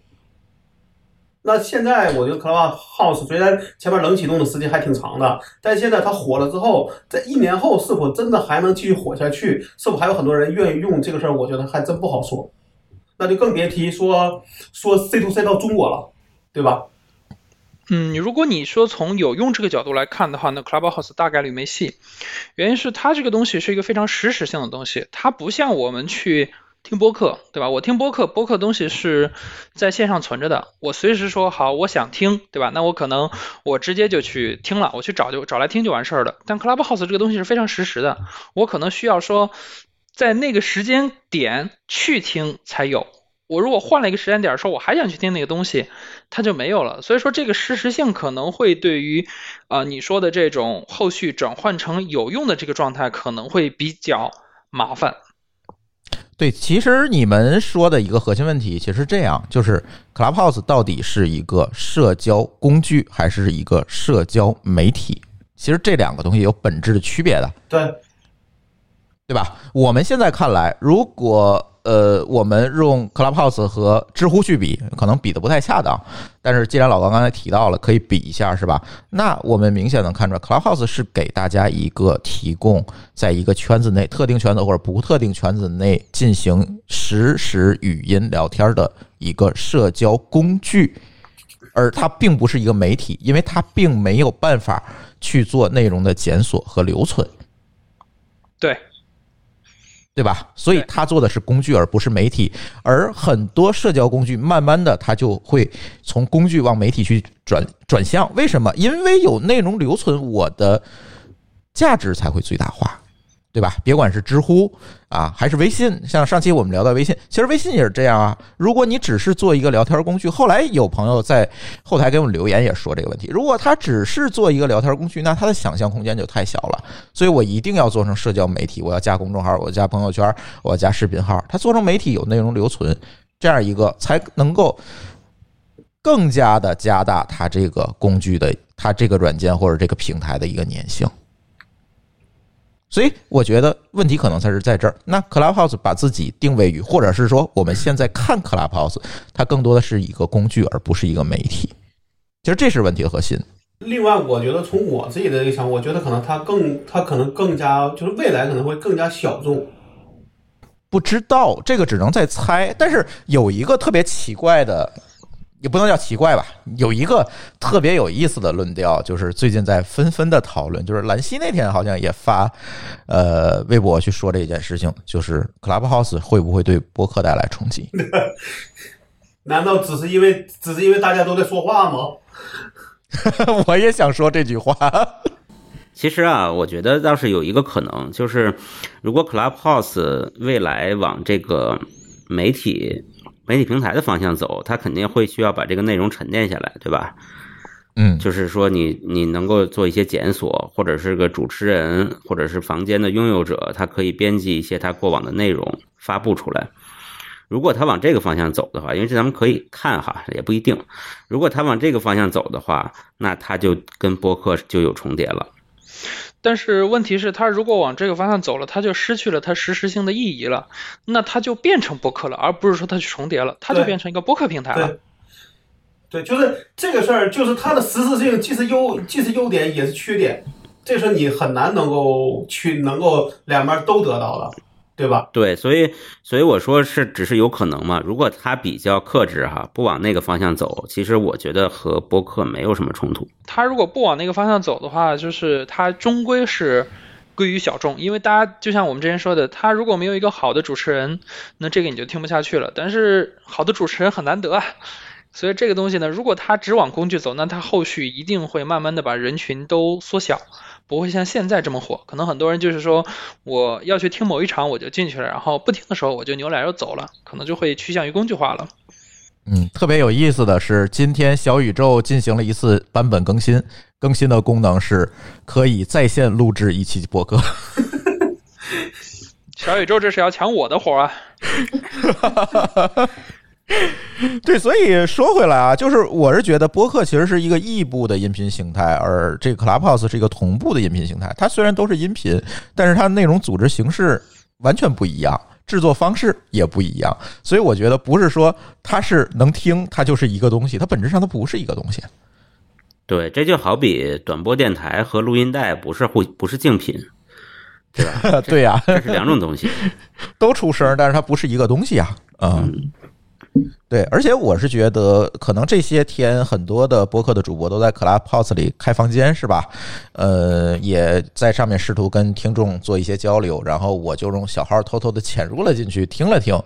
那现在我觉得 Clubhouse 虽然前面冷启动的时间还挺长的，但现在它火了之后，在一年后是否真的还能继续火下去？是否还有很多人愿意用这个事儿？我觉得还真不好说。那就更别提说说 C to C 到中国了，对吧？嗯，如果你说从有用这个角度来看的话，那 Clubhouse 大概率没戏。原因是它这个东西是一个非常实时性的东西，它不像我们去听播客，对吧？我听播客，播客东西是在线上存着的，我随时说好我想听，对吧？那我可能我直接就去听了，我去找就找来听就完事儿了。但 Clubhouse 这个东西是非常实时的，我可能需要说在那个时间点去听才有。我如果换了一个时间点，说我还想去听那个东西，它就没有了。所以说这个实时性可能会对于啊你说的这种后续转换成有用的这个状态可能会比较麻烦。对，其实你们说的一个核心问题，其实这样就是 Clubhouse 到底是一个社交工具还是一个社交媒体？其实这两个东西有本质的区别的。对，对吧？我们现在看来，如果呃，我们用 Clubhouse 和知乎去比，可能比的不太恰当。但是既然老高刚才提到了，可以比一下，是吧？那我们明显能看出来，Clubhouse 是给大家一个提供在一个圈子内、特定圈子或者不特定圈子内进行实时语音聊天的一个社交工具。而它并不是一个媒体，因为它并没有办法去做内容的检索和留存，对，对吧？所以对它做的是工具，而不是媒体。而很多社交工具，慢慢的它就会从工具往媒体去转转向。为什么？因为有内容留存，我的价值才会最大化。对吧？别管是知乎啊，还是微信，像上期我们聊到微信，其实微信也是这样啊。如果你只是做一个聊天工具，后来有朋友在后台给我们留言也说这个问题。如果他只是做一个聊天工具，那他的想象空间就太小了。所以我一定要做成社交媒体，我要加公众号，我加朋友圈，我加视频号。他做成媒体有内容留存，这样一个才能够更加的加大它这个工具的它这个软件或者这个平台的一个粘性。所以我觉得问题可能才是在这儿。那 Clubhouse 把自己定位于，或者是说我们现在看 Clubhouse，它更多的是一个工具，而不是一个媒体。其实这是问题的核心。另外，我觉得从我自己的一个想法，我觉得可能它更，它可能更加，就是未来可能会更加小众。不知道这个只能在猜，但是有一个特别奇怪的，也不能叫奇怪吧，有一个特别有意思的论调，就是最近在纷纷的讨论，就是兰溪那天好像也发呃微博去说这件事情，就是 Clubhouse 会不会对播客带来冲击？*laughs* 难道只是因为只是因为大家都在说话吗？*laughs* 我也想说这句话。其实啊，我觉得倒是有一个可能，就是如果 Clubhouse 未来往这个媒体媒体平台的方向走，它肯定会需要把这个内容沉淀下来，对吧？嗯，就是说你你能够做一些检索，或者是个主持人，或者是房间的拥有者，他可以编辑一些他过往的内容发布出来。如果他往这个方向走的话，因为这咱们可以看哈，也不一定。如果他往这个方向走的话，那他就跟播客就有重叠了。但是问题是，它如果往这个方向走了，它就失去了它实时性的意义了，那它就变成播客了，而不是说它去重叠了，它就变成一个播客平台了。对，对，就是这个事儿，就是它的实质性既是优既是优点也是缺点，这是你很难能够去能够两边都得到的，对吧？对，所以所以我说是只是有可能嘛。如果他比较克制哈，不往那个方向走，其实我觉得和播客没有什么冲突。他如果不往那个方向走的话，就是他终归是归于小众，因为大家就像我们之前说的，他如果没有一个好的主持人，那这个你就听不下去了。但是好的主持人很难得啊，所以这个东西呢，如果他只往工具走，那他后续一定会慢慢的把人群都缩小。不会像现在这么火，可能很多人就是说我要去听某一场我就进去了，然后不听的时候我就扭脸又走了，可能就会趋向于工具化了。嗯，特别有意思的是，今天小宇宙进行了一次版本更新，更新的功能是可以在线录制一期播客。*laughs* *laughs* 小宇宙这是要抢我的活啊！*laughs* 对，所以说回来啊，就是我是觉得播客其实是一个异步的音频形态，而这个 Clubhouse 是一个同步的音频形态。它虽然都是音频，但是它内容组织形式完全不一样，制作方式也不一样。所以我觉得不是说它是能听，它就是一个东西，它本质上它不是一个东西。对，这就好比短波电台和录音带不是互不是竞品，对吧？*laughs* 对呀、这是两种东西。都出声，但是它不是一个东西啊。嗯，对，而且我是觉得，可能这些天很多的播客的主播都在 Clubhouse 里开房间，是吧？呃，也在上面试图跟听众做一些交流，然后我就用小号偷偷的潜入了进去，听了听。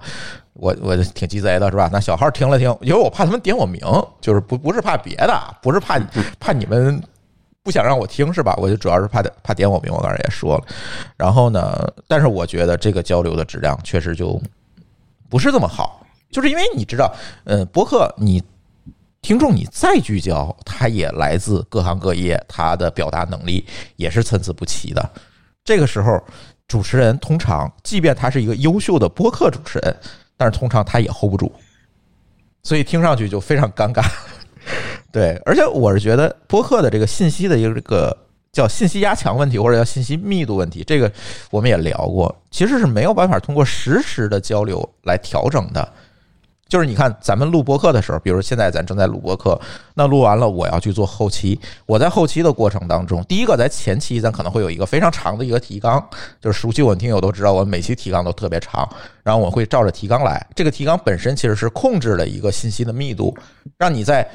我我挺鸡贼的是吧？那小号听了听，因为我怕他们点我名，就是不不是怕别的，不是怕 *laughs* 怕你们不想让我听是吧？我就主要是怕怕点我名，我刚才也说了。然后呢，但是我觉得这个交流的质量确实就不是这么好，就是因为你知道，呃，播客你听众你再聚焦，他也来自各行各业，他的表达能力也是参差不齐的。这个时候，主持人通常，即便他是一个优秀的播客主持人，但是通常他也 hold 不住，所以听上去就非常尴尬。*laughs* 对，而且我是觉得播客的这个信息的一个这个叫信息压强问题，或者叫信息密度问题，这个我们也聊过，其实是没有办法通过实时的交流来调整的。就是你看，咱们录播客的时候，比如现在咱正在录播客，那录完了我要去做后期。我在后期的过程当中，第一个在前期咱可能会有一个非常长的一个提纲，就是熟悉我的听友都知道，我每期提纲都特别长，然后我会照着提纲来。这个提纲本身其实是控制了一个信息的密度，让你在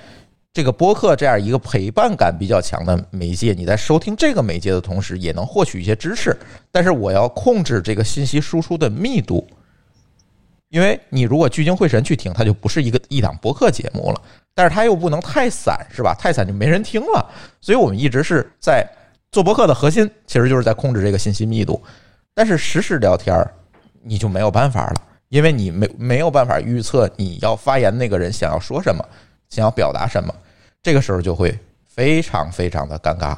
这个播客这样一个陪伴感比较强的媒介，你在收听这个媒介的同时，也能获取一些知识。但是我要控制这个信息输出的密度，因为你如果聚精会神去听，它就不是一个一档播客节目了。但是它又不能太散，是吧？太散就没人听了。所以我们一直是在做播客的核心，其实就是在控制这个信息密度。但是实时聊天儿，你就没有办法了，因为你没没有办法预测你要发言那个人想要说什么，想要表达什么，这个时候就会非常非常的尴尬，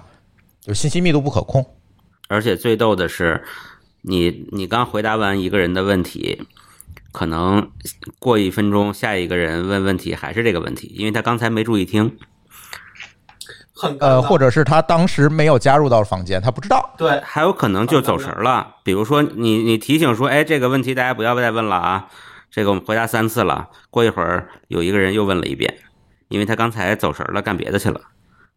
就信息密度不可控。而且最逗的是，你你刚回答完一个人的问题，可能过一分钟，下一个人问问题还是这个问题，因为他刚才没注意听。很呃，或者是他当时没有加入到房间，他不知道。对还有可能就走神儿了。比如说你你提醒说，哎，这个问题大家不要再问了啊，这个我们回答三次了。过一会儿有一个人又问了一遍，因为他刚才走神儿了，干别的去了。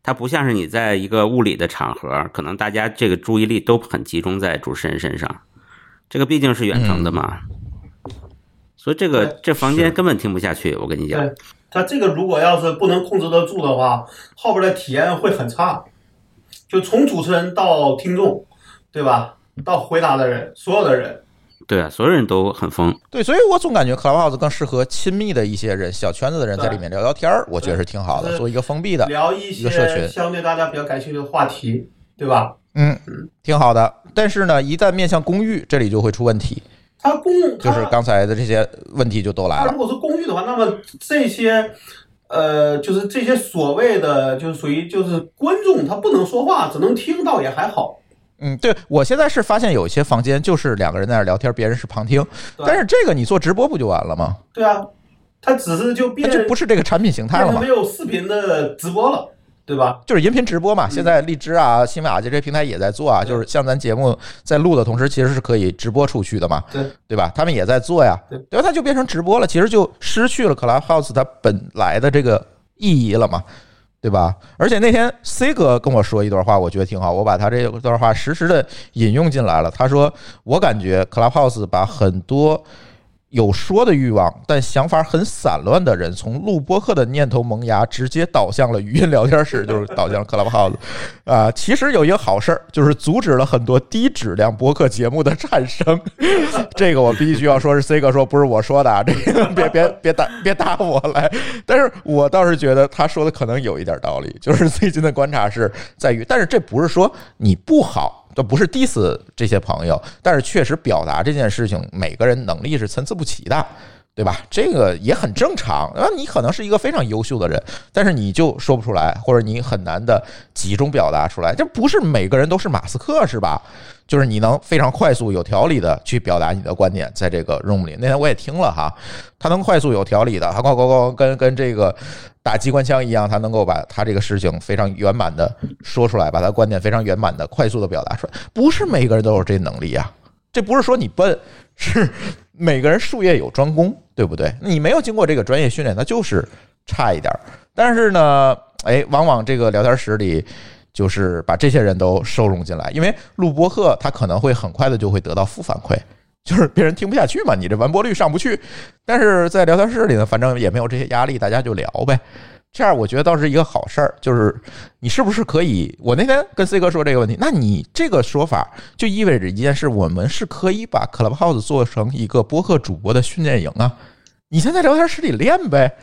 他不像是你在一个物理的场合，可能大家这个注意力都很集中在主持人身上。这个毕竟是远程的嘛，所以这个这房间根本听不下去。我跟你讲，对，他这个如果要是不能控制得住的话，后边的体验会很差。就从主持人到听众，对吧？到回答的人，所有的人，对啊，所有人都很疯。对，所以我总感觉 Clubhouse 更适合亲密的一些人、小圈子的人在里面聊聊天儿，我觉得是挺好的。做一个封闭的，聊一一社群些相对大家比较感兴趣的话题，对吧？嗯，挺好的。但是呢，一旦面向公寓，这里就会出问题，他公就是刚才的这些问题就都来了他如。果是公寓的话，那么这些。呃，就是这些所谓的，就是属于就是观众，他不能说话，只能听到也还好。嗯，对我现在是发现有一些房间就是两个人在那儿聊天，别人是旁听，但是这个你做直播不就完了吗？对啊，它只是就它变就不是这个产品形态了吗没？有视频的直播了，对吧？就是音频直播嘛，现在荔枝啊、喜马拉雅这些平台也在做啊，就是像咱节目在录的同时，其实是可以直播出去的嘛，对对吧？他们也在做呀，对对吧？它就变成直播了，其实就失去了 Clubhouse 它本来的这个意义了嘛，对吧？而且那天 C 哥跟我说一段话，我觉得挺好，我把他这段话实时的引用进来了。他说：“我感觉 Clubhouse 把很多。”有说的欲望，但想法很散乱的人，从录播客的念头萌芽，直接导向了语音聊天室，就是导向了 Clubhouse。*laughs* 啊，其实有一个好事儿，就是阻止了很多低质量播客节目的产生。*laughs* 这个我必须要说是 C 哥说，不是我说的啊，这 *laughs* 个别别别打别打我来。但是我倒是觉得他说的可能有一点道理，就是最近的观察是在于，但是这不是说你不好。都不是 diss 这些朋友，但是确实表达这件事情，每个人能力是参差不齐的，对吧？这个也很正常。啊，你可能是一个非常优秀的人，但是你就说不出来，或者你很难的集中表达出来。这不是每个人都是马斯克，是吧？就是你能非常快速、有条理的去表达你的观点，在这个 room 里。那天我也听了哈，他能快速、有条理的，他咣咣咣跟跟这个打机关枪一样，他能够把他这个事情非常圆满的说出来，把他观点非常圆满的、快速的表达出来。不是每个人都有这能力啊，这不是说你笨，是每个人术业有专攻，对不对？你没有经过这个专业训练，那就是差一点儿。但是呢，哎，往往这个聊天室里。就是把这些人都收容进来，因为录播课他可能会很快的就会得到负反馈，就是别人听不下去嘛，你这完播率上不去。但是在聊天室里呢，反正也没有这些压力，大家就聊呗。这样我觉得倒是一个好事儿，就是你是不是可以？我那天跟 C 哥说这个问题，那你这个说法就意味着一件事，我们是可以把 Clubhouse 做成一个播客主播的训练营啊。你先在聊天室里练呗，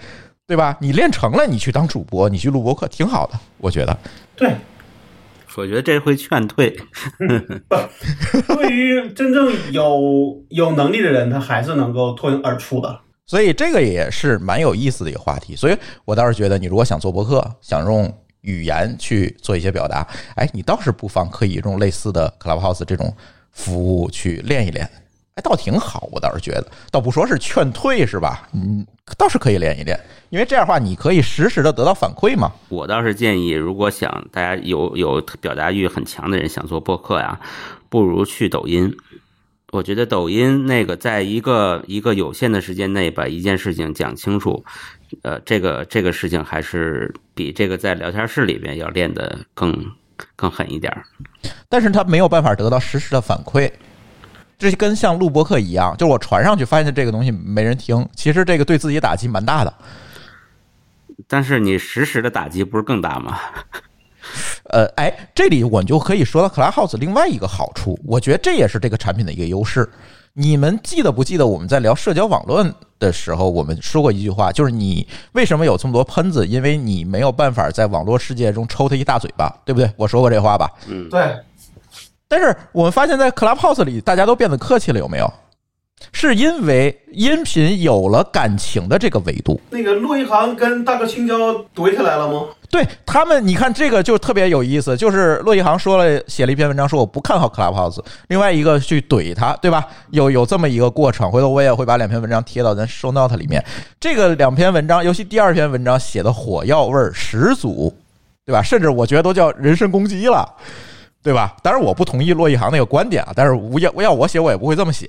对吧？你练成了，你去当主播，你去录播客，挺好的，我觉得。对，我觉得这会劝退。*laughs* 对于真正有有能力的人，他还是能够脱颖而出的。所以这个也是蛮有意思的一个话题。所以我倒是觉得，你如果想做博客，想用语言去做一些表达，哎，你倒是不妨可以用类似的 Clubhouse 这种服务去练一练，哎，倒挺好。我倒是觉得，倒不说是劝退是吧？嗯，倒是可以练一练，因为这样的话，你可以实时的得到反馈嘛。我倒是建议，如果想大家有有表达欲很强的人想做播客呀，不如去抖音。我觉得抖音那个在一个一个有限的时间内把一件事情讲清楚，呃，这个这个事情还是比这个在聊天室里边要练得更更狠一点儿。但是他没有办法得到实时的反馈。这跟像录播课一样，就是我传上去发现这个东西没人听，其实这个对自己打击蛮大的。但是你实时的打击不是更大吗？*laughs* 呃，哎，这里我就可以说到 Clubhouse 另外一个好处，我觉得这也是这个产品的一个优势。你们记得不记得我们在聊社交网络的时候，我们说过一句话，就是你为什么有这么多喷子？因为你没有办法在网络世界中抽他一大嘴巴，对不对？我说过这话吧？嗯，对，但是我们发现，在 Clubhouse 里，大家都变得客气了，有没有？是因为音频有了感情的这个维度。那个陆一航跟大哥青椒怼起来了吗？对他们，你看这个就特别有意思，就是骆一航说了，写了一篇文章，说我不看好 Clubhouse，另外一个去怼他，对吧？有有这么一个过程，回头我也会把两篇文章贴到咱 show note 里面。这个两篇文章，尤其第二篇文章写的火药味儿十足，对吧？甚至我觉得都叫人身攻击了，对吧？当然我不同意骆一航那个观点啊，但是我要要我写我也不会这么写。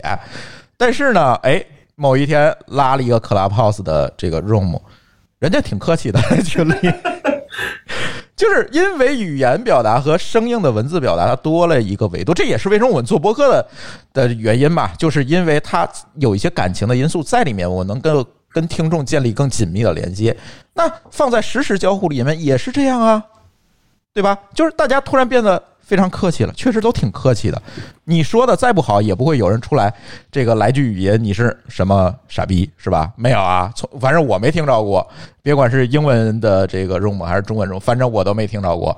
但是呢，哎，某一天拉了一个 Clubhouse 的这个 room，人家挺客气的群里。*laughs* 就是因为语言表达和生硬的文字表达，它多了一个维度，这也是为什么我们做播客的的原因吧。就是因为它有一些感情的因素在里面，我能跟跟听众建立更紧密的连接。那放在实时交互里面也是这样啊，对吧？就是大家突然变得非常客气了，确实都挺客气的。你说的再不好，也不会有人出来这个来句语音，你是什么傻逼是吧？没有啊，从反正我没听着过，别管是英文的这个 room 还是中文 room，反正我都没听着过。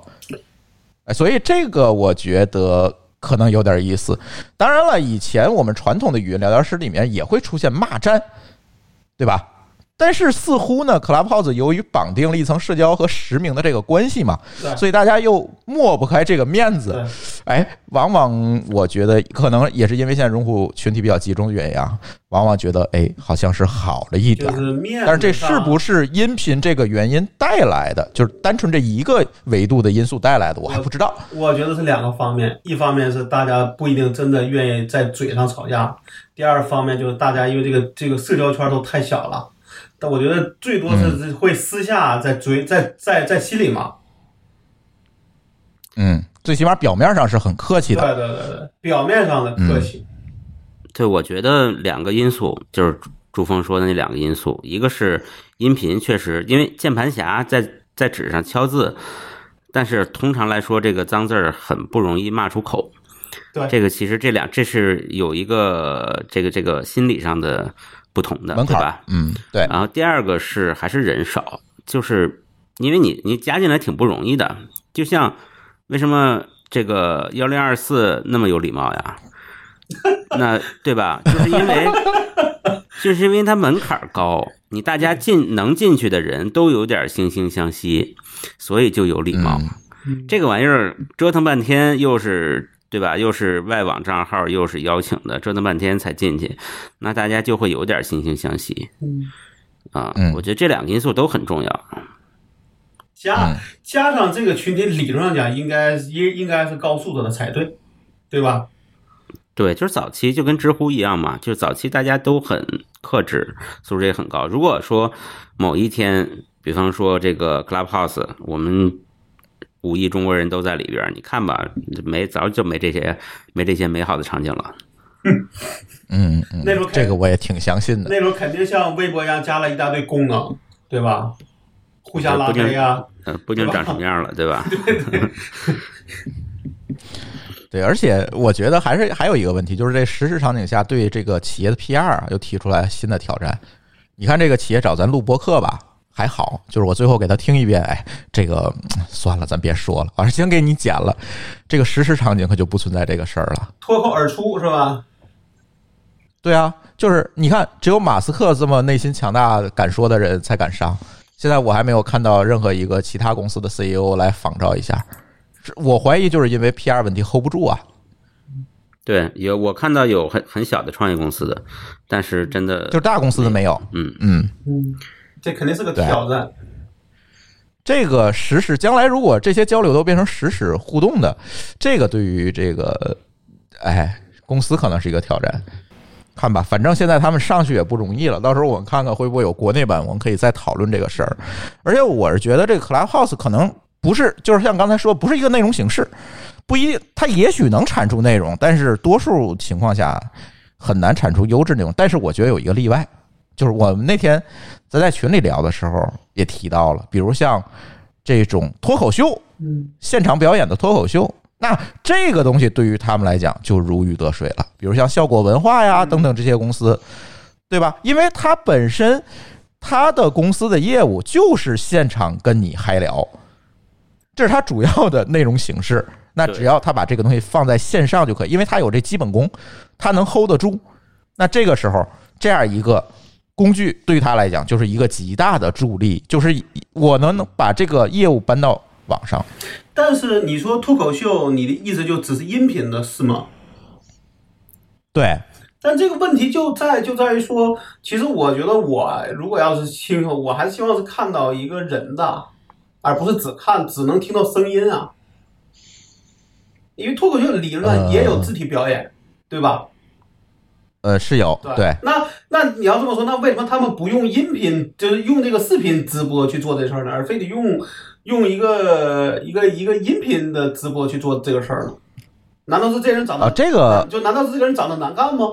哎，所以这个我觉得可能有点意思。当然了，以前我们传统的语音聊天室里面也会出现骂战，对吧？但是似乎呢，Clubhouse 由于绑定了一层社交和实名的这个关系嘛，所以大家又抹不开这个面子。对，哎，往往我觉得可能也是因为现在用户群体比较集中的原因啊，往往觉得哎，好像是好了一点但是这是不是音频这个原因带来的？就是单纯这一个维度的因素带来的，我还不知道。我觉得是两个方面，一方面是大家不一定真的愿意在嘴上吵架，第二方面就是大家因为这个这个社交圈都太小了，但我觉得最多是会私下在嘴在在在心里骂。嗯，最起码表面上是很客气的。对对对，表面上的客气，对，我觉得两个因素就是朱朱峰说的那两个因素，一个是音频，确实因为键盘侠在在纸上敲字，但是通常来说，这个脏字儿很不容易骂出口。对这个其实这两这是有一个这个这个心理上的不同的，门槛吧？嗯，对，然后第二个是还是人少，就是因为你你加进来挺不容易的，就像为什么这个幺零二四那么有礼貌呀？*laughs* 那对吧？就是因为就是因为它门槛高，你大家进能进去的人都有点惺惺相惜，所以就有礼貌。这个玩意儿折腾半天，又是对吧？又是外网账号，又是邀请的，折腾半天才进去，那大家就会有点惺惺相惜。嗯，啊嗯，我觉得这两个因素都很重要。加嗯加上这个群体，理论上讲应该应应该是高素质的才对，对吧？对，就是早期就跟知乎一样嘛，就是早期大家都很克制，素质也很高。如果说某一天，比方说这个 Clubhouse，我们五亿中国人都在里边儿，你看吧，没早就没这些没这些美好的场景了。*laughs* 嗯嗯那时候，这个我也挺相信的。那时候肯定像微博一样加了一大堆功能，对吧？互相拉黑啊，呃，不定长什么样了，对吧？*laughs* 对，而且我觉得还是还有一个问题，就是这实时场景下对这个企业的 PR 啊，又提出来新的挑战。你看这个企业找咱录播客吧，还好，就是我最后给他听一遍，哎，这个嗯算了，咱别说了，我先给你剪了。这个实时场景可就不存在这个事儿了。脱口而出是吧？对啊，就是你看，只有马斯克这么内心强大、敢说的人才敢上。现在我还没有看到任何一个其他公司的 CEO 来仿照一下，我怀疑就是因为 PR 问题 hold 不住啊。对，有我看到有很很小的创业公司的，但是真的就是大公司的没有。嗯，嗯，嗯，这肯定是个挑战。这个实时将来如果这些交流都变成实时互动的，这个对于这个哎公司可能是一个挑战。看吧，反正现在他们上去也不容易了，到时候我们看看会不会有国内版，我们可以再讨论这个事儿。而且我是觉得这个 Clubhouse 可能不是，就是像刚才说，不是一个内容形式，不一定，它也许能产出内容，但是多数情况下很难产出优质内容。但是我觉得有一个例外，就是我们那天咱在群里聊的时候也提到了，比如像这种脱口秀，嗯，现场表演的脱口秀，那这个东西对于他们来讲就如鱼得水了。比如像效果文化呀等等这些公司，对吧？因为它本身它的公司的业务就是现场跟你嗨聊，这是它主要的内容形式。那只要他把这个东西放在线上就可以，因为他有这基本功，他能 hold 得住。那这个时候，这样一个工具对于他来讲就是一个极大的助力，就是我能把这个业务搬到网上。但是你说脱口秀，你的意思就只是音频的是吗？对，但这个问题就在就在于说，其实我觉得我如果要是听，我还是希望是看到一个人的，而不是只看只能听到声音啊。因为脱口秀理论也有肢体表演，对吧？呃，是有对。那那你要这么说，那为什么他们不用音频，就是用这个视频直播去做这事儿呢？而非得用用一个一个一个音频的直播去做这个事儿呢？难道是这人长得啊？这个就难道是这个人长得难看吗？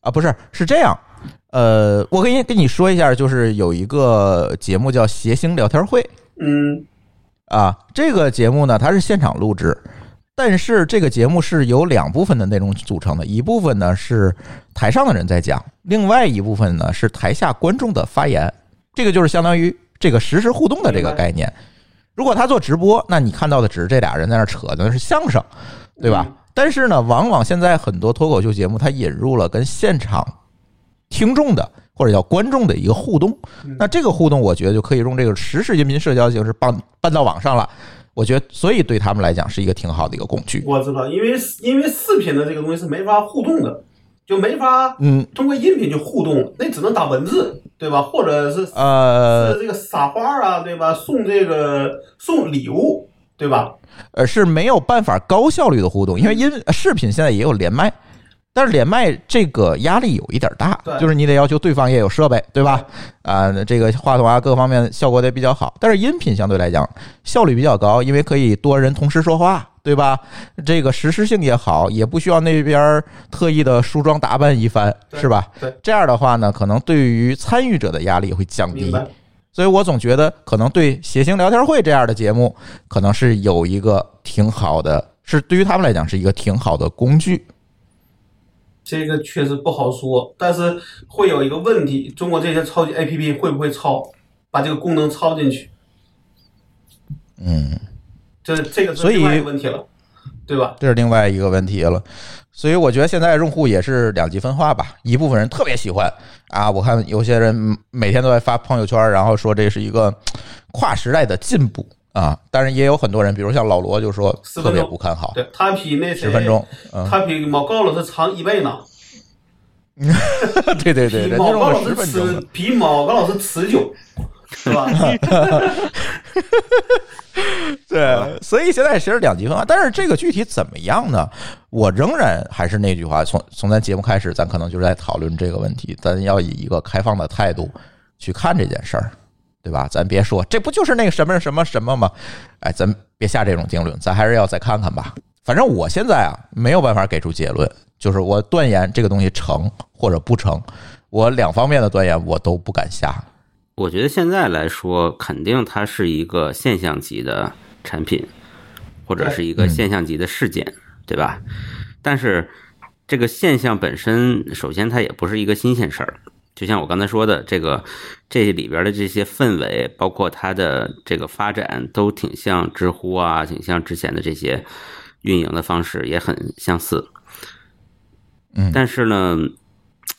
啊，不是，是这样。呃，我跟你跟你说一下，就是有一个节目叫谐星聊天会。嗯。啊，这个节目呢，它是现场录制。但是这个节目是由两部分的内容组成的，一部分呢是台上的人在讲，另外一部分呢是台下观众的发言。这个就是相当于这个实时互动的这个概念。如果他做直播，那你看到的只是这俩人在那扯的是相声，对吧？但是呢，往往现在很多脱口秀节目，它引入了跟现场听众的或者叫观众的一个互动。那这个互动，我觉得就可以用这个实时音频社交形式搬搬到网上了。我觉得，所以对他们来讲是一个挺好的一个工具。我知道，因为因为视频的这个东西是没法互动的，就没法嗯通过音频去互动，那只能打文字，对吧？或者是呃是这个撒花啊，对吧？送这个送礼物，对吧？呃，是没有办法高效率的互动，因为音视频现在也有连麦。但是连麦这个压力有一点大，就是你得要求对方也有设备，对吧？啊，这个话筒啊，各方面效果得比较好。但是音频相对来讲效率比较高，因为可以多人同时说话，对吧？这个实时性也好，也不需要那边特意的梳妆打扮一番，是吧？对，这样的话呢，可能对于参与者的压力会降低。所以我总觉得，可能对谐星聊天会这样的节目，可能是有一个挺好的，是对于他们来讲是一个挺好的工具。这个确实不好说，但是会有一个问题：中国这些超级 APP 会不会抄，把这个功能抄进去？嗯，这这个是另外一个问题了，对吧？这是另外一个问题了。所以我觉得现在用户也是两极分化吧，一部分人特别喜欢啊，我看有些人每天都在发朋友圈，然后说这是一个跨时代的进步。啊，但是也有很多人，比如像老罗，就说特别不看好。对他比那十分钟，他比毛高老师长一倍呢。*laughs* 对对对，比毛高老师持，比毛高老师持久，是吧？*laughs* 对，所以现在其实两极分化。但是这个具体怎么样呢？我仍然还是那句话，从从咱节目开始，咱可能就是在讨论这个问题，咱要以一个开放的态度去看这件事儿。对吧？咱别说，这不就是那个什么什么什么吗？哎，咱别下这种定论，咱还是要再看看吧。反正我现在啊，没有办法给出结论，就是我断言这个东西成或者不成，我两方面的断言我都不敢下。我觉得现在来说，肯定它是一个现象级的产品，或者是一个现象级的事件，对吧？但是这个现象本身，首先它也不是一个新鲜事儿。就像我刚才说的，这个这里边的这些氛围，包括它的这个发展，都挺像知乎啊，挺像之前的这些运营的方式，也很相似。嗯，但是呢，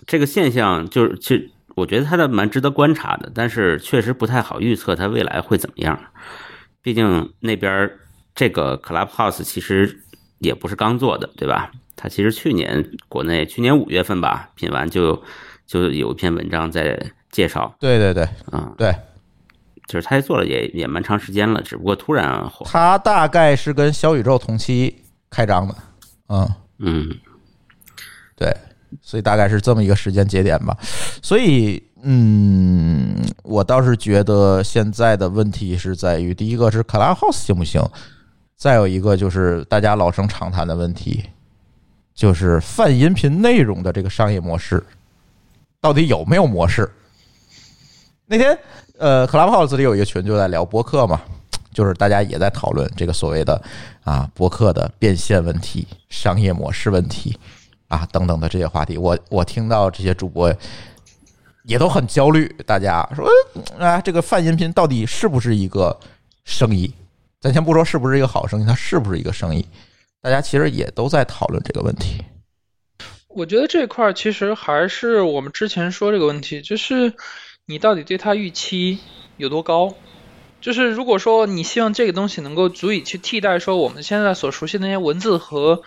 这个现象就是，其实我觉得它的蛮值得观察的，但是确实不太好预测它未来会怎么样。毕竟那边这个 Clubhouse 其实也不是刚做的，对吧？它其实去年国内去年五月份吧，品完就。就有一篇文章在介绍，对对对，啊，对，就是他做了也也蛮长时间了，只不过突然火。他大概是跟小宇宙同期开张的，嗯嗯，对，所以大概是这么一个时间节点吧。所以，嗯，我倒是觉得现在的问题是在于，第一个是 Clubhouse 行不行，再有一个就是大家老生常谈的问题，就是泛音频内容的这个商业模式。到底有没有模式？那天，呃，Clubhouse 里有一个群就在聊播客嘛，就是大家也在讨论这个所谓的啊播客的变现问题、商业模式问题啊等等的这些话题。我我听到这些主播也都很焦虑，大家说啊，这个泛音频到底是不是一个生意？咱先不说是不是一个好生意，它是不是一个生意？大家其实也都在讨论这个问题。我觉得这块其实还是我们之前说这个问题，就是你到底对它预期有多高？就是如果说你希望这个东西能够足以去替代说我们现在所熟悉的那些文字和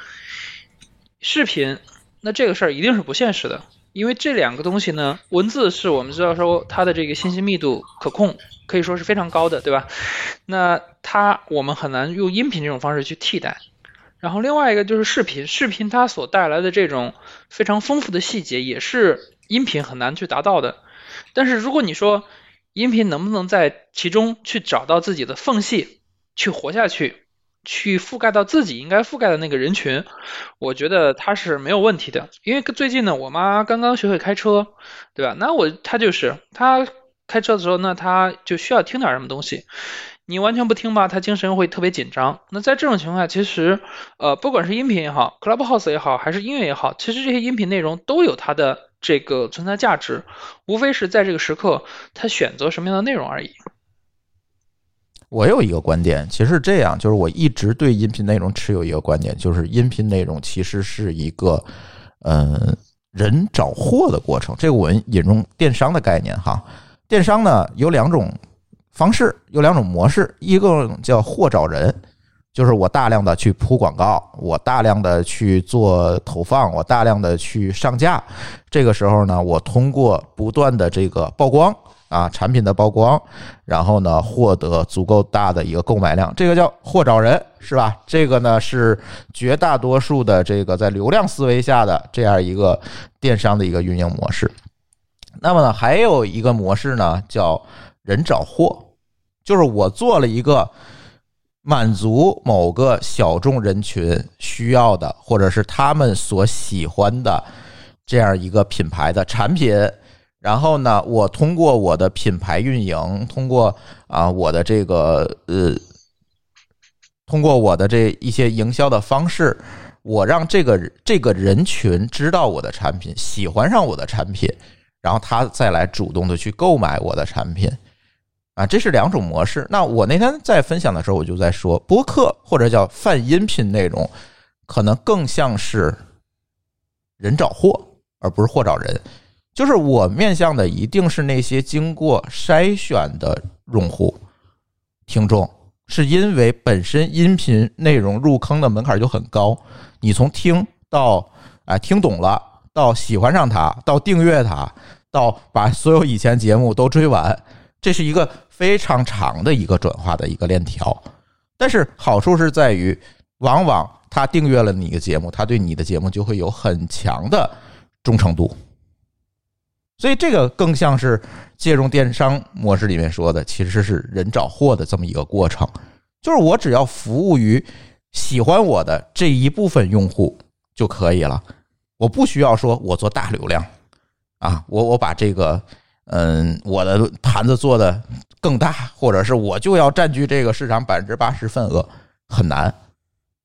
视频，那这个事儿一定是不现实的。因为这两个东西呢，文字是我们知道说它的这个信息密度可控可以说是非常高的，对吧？那它我们很难用音频这种方式去替代。然后另外一个就是视频，视频它所带来的这种非常丰富的细节，也是音频很难去达到的。但是如果你说音频能不能在其中去找到自己的缝隙，去活下去？去覆盖到自己应该覆盖的那个人群，我觉得它是没有问题的。因为最近呢，我妈刚刚学会开车，对吧？那我她就是她开车的时候，那她就需要听点什么东西。你完全不听吧，他精神会特别紧张。那在这种情况下，其实呃，不管是音频也好，Clubhouse 也好，还是音乐也好，其实这些音频内容都有它的这个存在价值，无非是在这个时刻他选择什么样的内容而已。我有一个观点，其实是这样，就是我一直对音频内容持有一个观点，就是音频内容其实是一个，嗯，人找货的过程。这个我引用电商的概念哈，电商呢有两种方式，有两种模式，一个叫货找人，就是我大量的去铺广告，我大量的去做投放，我大量的去上架，这个时候呢，我通过不断的这个曝光。啊，产品的曝光，然后呢，获得足够大的一个购买量，这个叫货找人，是吧？这个呢是绝大多数的这个在流量思维下的这样一个电商的一个运营模式。那么呢，还有一个模式呢，叫人找货，就是我做了一个满足某个小众人群需要的，或者是他们所喜欢的这样一个品牌的产品。然后呢，我通过我的品牌运营，通过啊我的这个呃，通过我的这一些营销的方式，我让这个这个人群知道我的产品，喜欢上我的产品，然后他再来主动的去购买我的产品，啊，这是两种模式。那我那天在分享的时候，我就在说，播客或者叫泛音频内容，可能更像是人找货，而不是货找人。就是我面向的一定是那些经过筛选的用户、听众，是因为本身音频内容入坑的门槛就很高，你从听到哎听懂了，到喜欢上它，到订阅它，到把所有以前节目都追完，这是一个非常长的一个转化的一个链条。但是好处是在于，往往他订阅了你的节目，他对你的节目就会有很强的忠诚度。所以这个更像是借用电商模式里面说的，其实是人找货的这么一个过程。就是我只要服务于喜欢我的这一部分用户就可以了，我不需要说我做大流量啊，我我把这个嗯我的盘子做的更大，或者是我就要占据这个市场百分之八十份额，很难。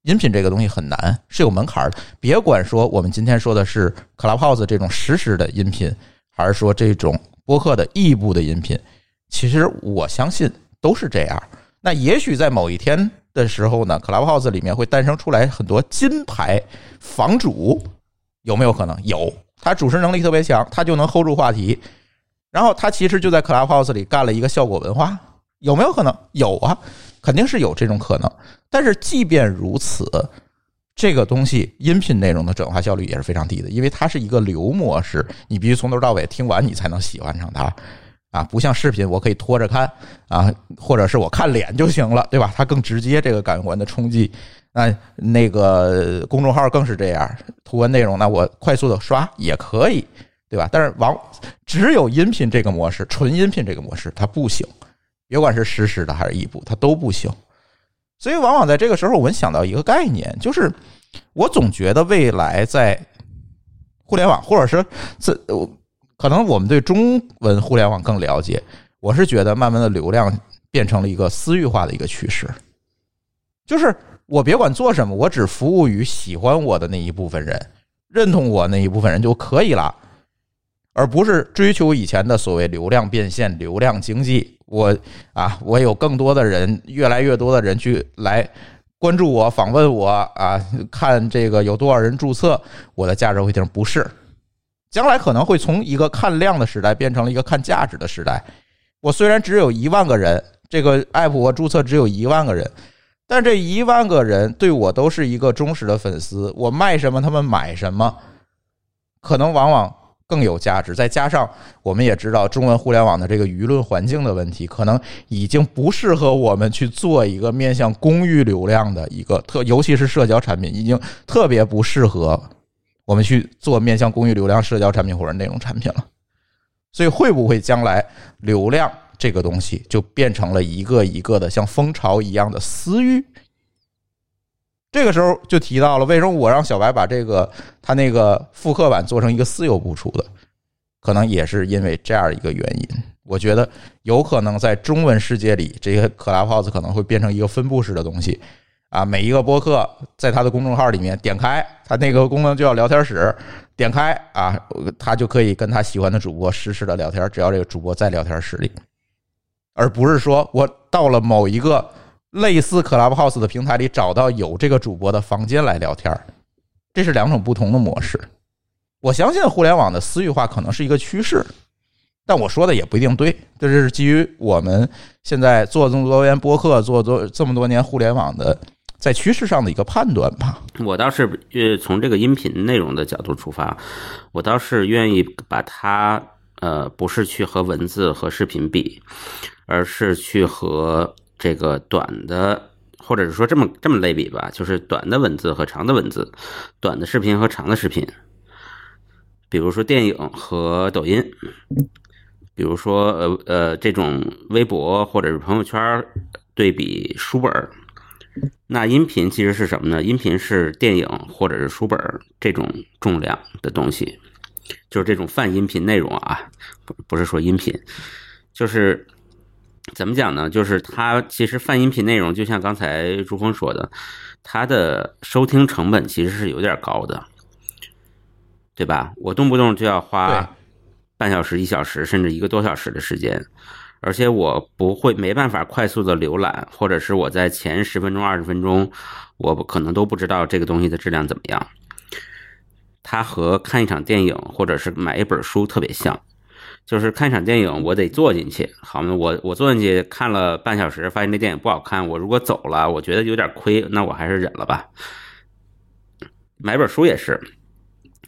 音频这个东西很难，是有门槛的。别管说我们今天说的是 Clubhouse 这种实时的音频。还是说这种播客的异步的音频，其实我相信都是这样。那也许在某一天的时候呢，Clubhouse 里面会诞生出来很多金牌房主，有没有可能？有，他主持能力特别强，他就能 hold 住话题。然后他其实就在 Clubhouse 里干了一个效果文化，有没有可能？有啊，肯定是有这种可能。但是即便如此。这个东西音频内容的转化效率也是非常低的，因为它是一个流模式，你必须从头到尾听完，你才能喜欢上它啊！不像视频，我可以拖着看啊，或者是我看脸就行了，对吧？它更直接，这个感官的冲击。那那个公众号更是这样，图文内容呢，我快速的刷也可以，对吧？但是往只有音频这个模式，纯音频这个模式它不行，别管是实时的还是异步，它都不行。所以，往往在这个时候，我们想到一个概念，就是我总觉得未来在互联网，或者是这可能我们对中文互联网更了解。我是觉得，慢慢的流量变成了一个私域化的一个趋势，就是我别管做什么，我只服务于喜欢我的那一部分人，认同我那一部分人就可以了，而不是追求以前的所谓流量变现、流量经济。我啊，我有更多的人，越来越多的人去来关注我、访问我啊，看这个有多少人注册，我的价值会提升。不是，将来可能会从一个看量的时代变成了一个看价值的时代。我虽然只有一万个人，这个 app 我注册只有一万个人，但这一万个人对我都是一个忠实的粉丝。我卖什么，他们买什么，可能往往更有价值。再加上我们也知道，中文互联网的这个舆论环境的问题，可能已经不适合我们去做一个面向公域流量的一个特，尤其是社交产品，已经特别不适合我们去做面向公域流量社交产品或者内容产品了。所以，会不会将来流量这个东西就变成了一个一个的像蜂巢一样的私域？这个时候就提到了，为什么我让小白把这个他那个复刻版做成一个私有播出的？可能也是因为这样一个原因。我觉得有可能在中文世界里，这个 Clubhouse 可能会变成一个分布式的东西。啊，每一个播客在他的公众号里面点开，他那个功能叫聊天室，点开啊，他就可以跟他喜欢的主播实时的聊天，只要这个主播在聊天室里，而不是说我到了某一个类似 Clubhouse 的平台里找到有这个主播的房间来聊天，这是两种不同的模式。我相信互联网的私域化可能是一个趋势，但我说的也不一定对，这是基于我们现在做这么多年播客，做做这么多年互联网的。在趋势上的一个判断吧，我倒是呃从这个音频内容的角度出发，我倒是愿意把它呃不是去和文字和视频比，而是去和这个短的，或者是说这么这么类比吧，就是短的文字和长的文字，短的视频和长的视频，比如说电影和抖音，比如说呃呃这种微博或者是朋友圈对比书本儿。那音频其实是什么呢？音频是电影或者是书本这种重量的东西，就是这种泛音频内容啊，不不是说音频，就是怎么讲呢？就是它其实泛音频内容，就像刚才朱峰说的，它的收听成本其实是有点高的，对吧？我动不动就要花半小时、一小时，甚至一个多小时的时间。而且我不会没办法快速的浏览，或者是我在前十分钟、二十分钟，我可能都不知道这个东西的质量怎么样。它和看一场电影或者是买一本书特别像，就是看一场电影我得坐进去，好吗？我我坐进去看了半小时，发现这电影不好看，我如果走了，我觉得有点亏，那我还是忍了吧。买本书也是，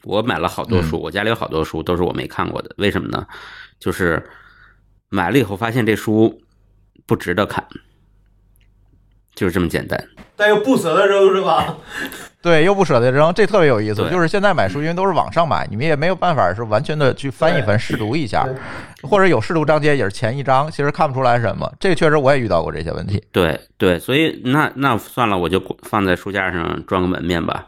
我买了好多书，我家里有好多书都是我没看过的，为什么呢？就是。买了以后发现这书不值得看，就是这么简单。但又不舍得扔，是吧？对，又不舍得扔，这特别有意思。就是现在买书，因为都是网上买，你们也没有办法是完全的去翻一翻、试读一下，或者有试读章节也是前一章，其实看不出来什么。这个确实我也遇到过这些问题。对对，所以那那算了，我就放在书架上装个门面吧。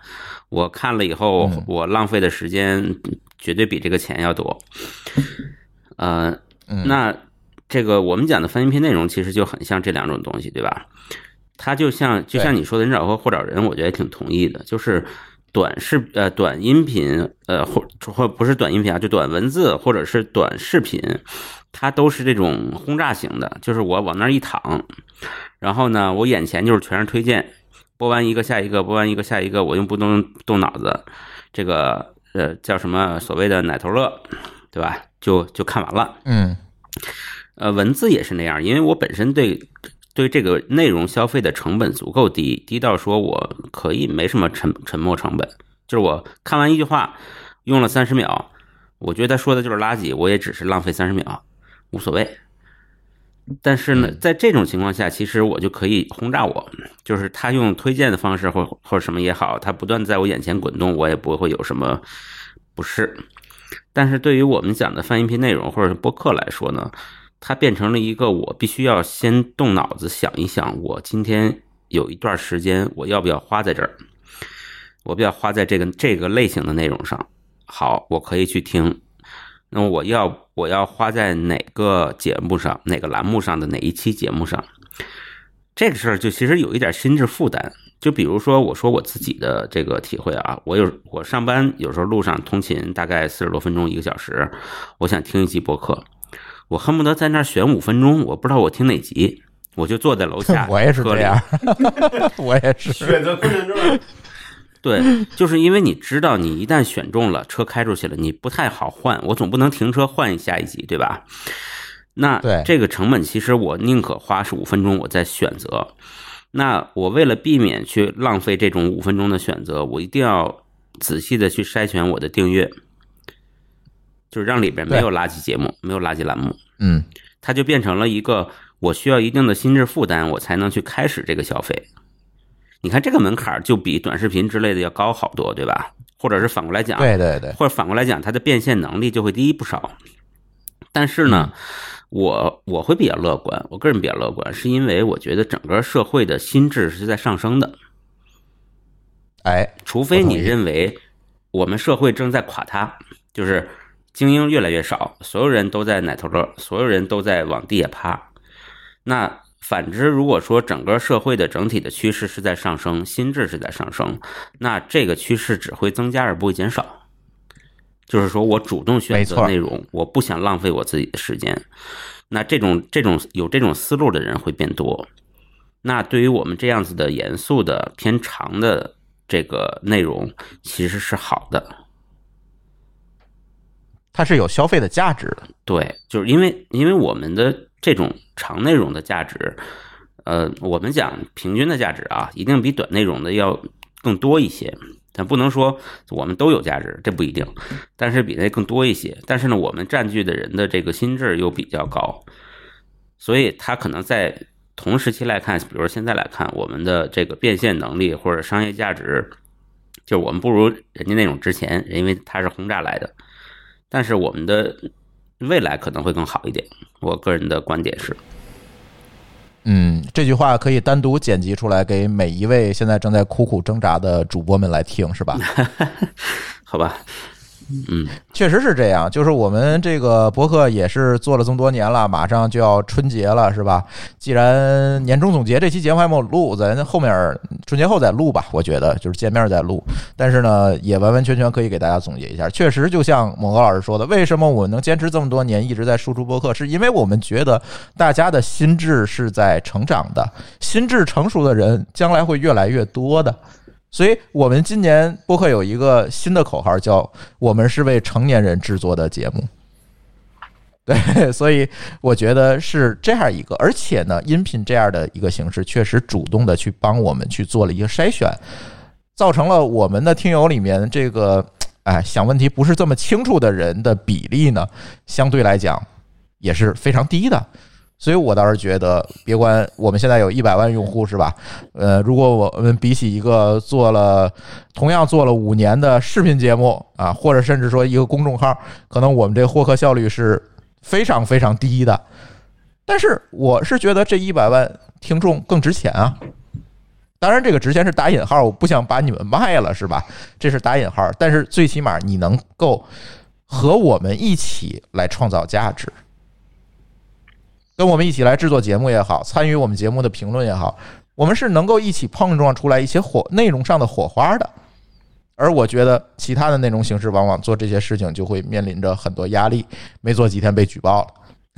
我看了以后，我浪费的时间绝对比这个钱要多。呃，那。这个我们讲的翻译篇内容其实就很像这两种东西，对吧？它就像就像你说的人找货货找人，我觉得挺同意的。就是短视呃短音频呃或或不是短音频啊，就短文字或者是短视频，它都是这种轰炸型的。就是我往那儿一躺，然后呢，我眼前就是全是推荐，播完一个下一个，播完一个下一个，我又不动动脑子，这个呃叫什么所谓的奶头乐，对吧？就就看完了，嗯。呃，文字也是那样，因为我本身对对这个内容消费的成本足够低，低到说我可以没什么沉沉默成本，就是我看完一句话用了三十秒，我觉得他说的就是垃圾，我也只是浪费三十秒，无所谓。但是呢，在这种情况下，其实我就可以轰炸我，就是他用推荐的方式或或者什么也好，他不断在我眼前滚动，我也不会有什么不适。但是对于我们讲的泛音频内容或者是播客来说呢？它变成了一个我必须要先动脑子想一想，我今天有一段时间我要不要花在这儿？我不要花在这个这个类型的内容上。好，我可以去听。那么我要我要花在哪个节目上、哪个栏目上的哪一期节目上？这个事儿就其实有一点心智负担。就比如说，我说我自己的这个体会啊，我有我上班有时候路上通勤大概四十多分钟一个小时，我想听一集播客，我恨不得在那儿选五分钟，我不知道我听哪集，我就坐在楼下 *laughs* 我也是这样，*laughs* 我也是。选择困难症。*laughs* 对，就是因为你知道，你一旦选中了，车开出去了，你不太好换，我总不能停车换下一集，对吧？那对这个成本，其实我宁可花十五分钟，我再选择。那我为了避免去浪费这种五分钟的选择，我一定要仔细的去筛选我的订阅，就是让里边没有垃圾节目，没有垃圾栏目，嗯，它就变成了一个我需要一定的心智负担，我才能去开始这个消费。你看这个门槛就比短视频之类的要高好多，对吧？或者是反过来讲，对对对，或者反过来讲，它的变现能力就会低不少。但是呢，我我会比较乐观，我个人比较乐观，是因为我觉得整个社会的心智是在上升的，哎，除非你认为我们社会正在垮塌，就是精英越来越少，所有人都在奶头乐，所有人都在往地下趴。那反之，如果说整个社会的整体的趋势是在上升，心智是在上升，那这个趋势只会增加而不会减少。就是说我主动选择内容，我不想浪费我自己的时间。那这种这种有这种思路的人会变多。那对于我们这样子的严肃的偏长的这个内容，其实是好的。它是有消费的价值的。对，就是因为因为我们的这种长内容的价值，呃，我们讲平均的价值啊，一定比短内容的要更多一些。但不能说我们都有价值，这不一定，但是比那更多一些。但是呢，我们占据的人的这个心智又比较高，所以他可能在同时期来看，比如现在来看，我们的这个变现能力或者商业价值，就我们不如人家那种值钱，因为它是轰炸来的。但是我们的未来可能会更好一点。我个人的观点是，嗯，这句话可以单独剪辑出来，给每一位现在正在苦苦挣扎的主播们来听，是吧？*laughs* 好吧？嗯，确实是这样，就是我们这个博客也是做了这么多年了，马上就要春节了，是吧？既然年终总结这期节目还没有录，咱后面春节后再录吧。我觉得就是见面再录，但是呢，也完完全全可以给大家总结一下。确实，就像猛哥老师说的，为什么我能坚持这么多年一直在输出博客，是因为我们觉得大家的心智是在成长的，心智成熟的人将来会越来越多的。所以我们今年播客有一个新的口号，叫“我们是为成年人制作的节目”。对，*laughs* 所以我觉得是这样一个，而且呢，音频这样的一个形式，确实主动的去帮我们去做了一个筛选，造成了我们的听友里面这个哎想问题不是这么清楚的人的比例呢，相对来讲也是非常低的。所以我倒是觉得，别管我们现在有一百万用户是吧？呃，如果我们比起一个做了同样做了五年的视频节目啊，或者甚至说一个公众号，可能我们这获客效率是非常非常低的。但是我是觉得这一百万听众更值钱啊！当然，这个值钱是打引号，我不想把你们卖了，是吧？这是打引号，但是最起码你能够和我们一起来创造价值。跟我们一起来制作节目也好，参与我们节目的评论也好，我们是能够一起碰撞出来一些火内容上的火花的。而我觉得其他的内容形式往往做这些事情就会面临着很多压力，没做几天被举报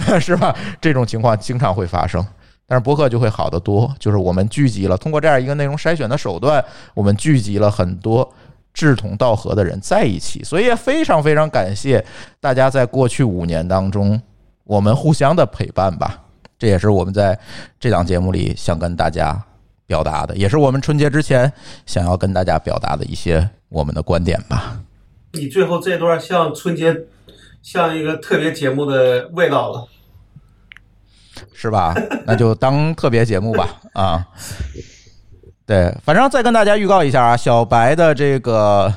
了，*laughs* 是吧？这种情况经常会发生。但是博客就会好得多，就是我们聚集了，通过这样一个内容筛选的手段，我们聚集了很多志同道合的人在一起，所以也非常非常感谢大家在过去五年当中。我们互相的陪伴吧，这也是我们在这档节目里想跟大家表达的，也是我们春节之前想要跟大家表达的一些我们的观点吧。你最后这段像春节，像一个特别节目的味道了，是吧？那就当特别节目吧，*laughs* 啊，对，反正再跟大家预告一下啊，小白的这个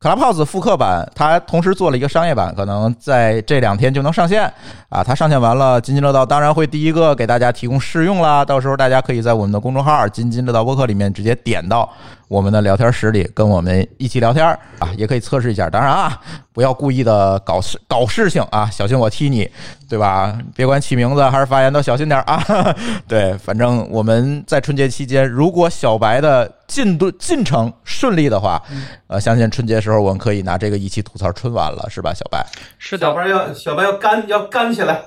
Clubhouse 复刻版，它同时做了一个商业版，可能在这两天就能上线啊。它上线完了，津津乐道当然会第一个给大家提供试用啦。到时候大家可以在我们的公众号“津津乐道播客”里面直接点到我们的聊天室里，跟我们一起聊天啊，也可以测试一下。当然啊，不要故意的搞事搞事情啊，小心我踢你，对吧？别管起名字还是发言都小心点啊。*laughs* 对，反正我们在春节期间，如果小白的进度进程顺利的话，呃，相信春节时候我们可以拿这个一起吐槽春晚了，是吧，小白？是的，小白要小白要干要干起来，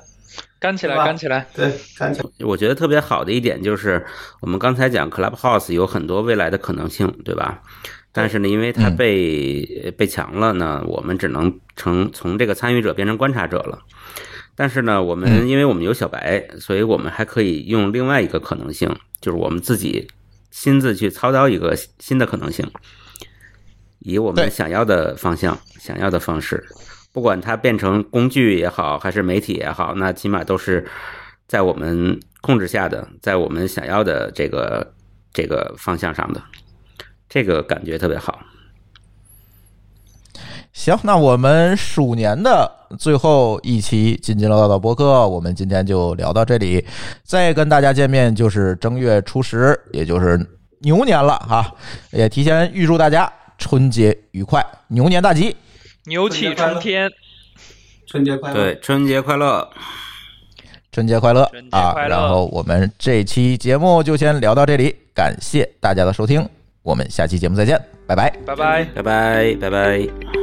干起来，干起来。对，干起来。我觉得特别好的一点就是，我们刚才讲 Clubhouse 有很多未来的可能性，对吧？但是呢，因为它嗯被、被强了呢，我们只能成从这个参与者变成观察者了。但是呢，我们因为我们有小白，所以我们还可以用另外一个可能性，就是我们自己亲自去操刀一个新的可能性，以我们想要的方向、想要的方式，不管它变成工具也好，还是媒体也好，那起码都是在我们控制下的，在我们想要的这个这个方向上的，这个感觉特别好。行，那我们鼠年的最后一期津津乐道的播客，我们今天就聊到这里。再跟大家见面就是正月初十，也就是牛年了哈，也提前预祝大家春节愉快，牛年大吉。牛气冲天，春节快乐！对，春节快乐！春节快乐节啊！快乐然后我们这期节目就先聊到这里，感谢大家的收听，我们下期节目再见，拜拜。拜拜。拜拜，拜拜。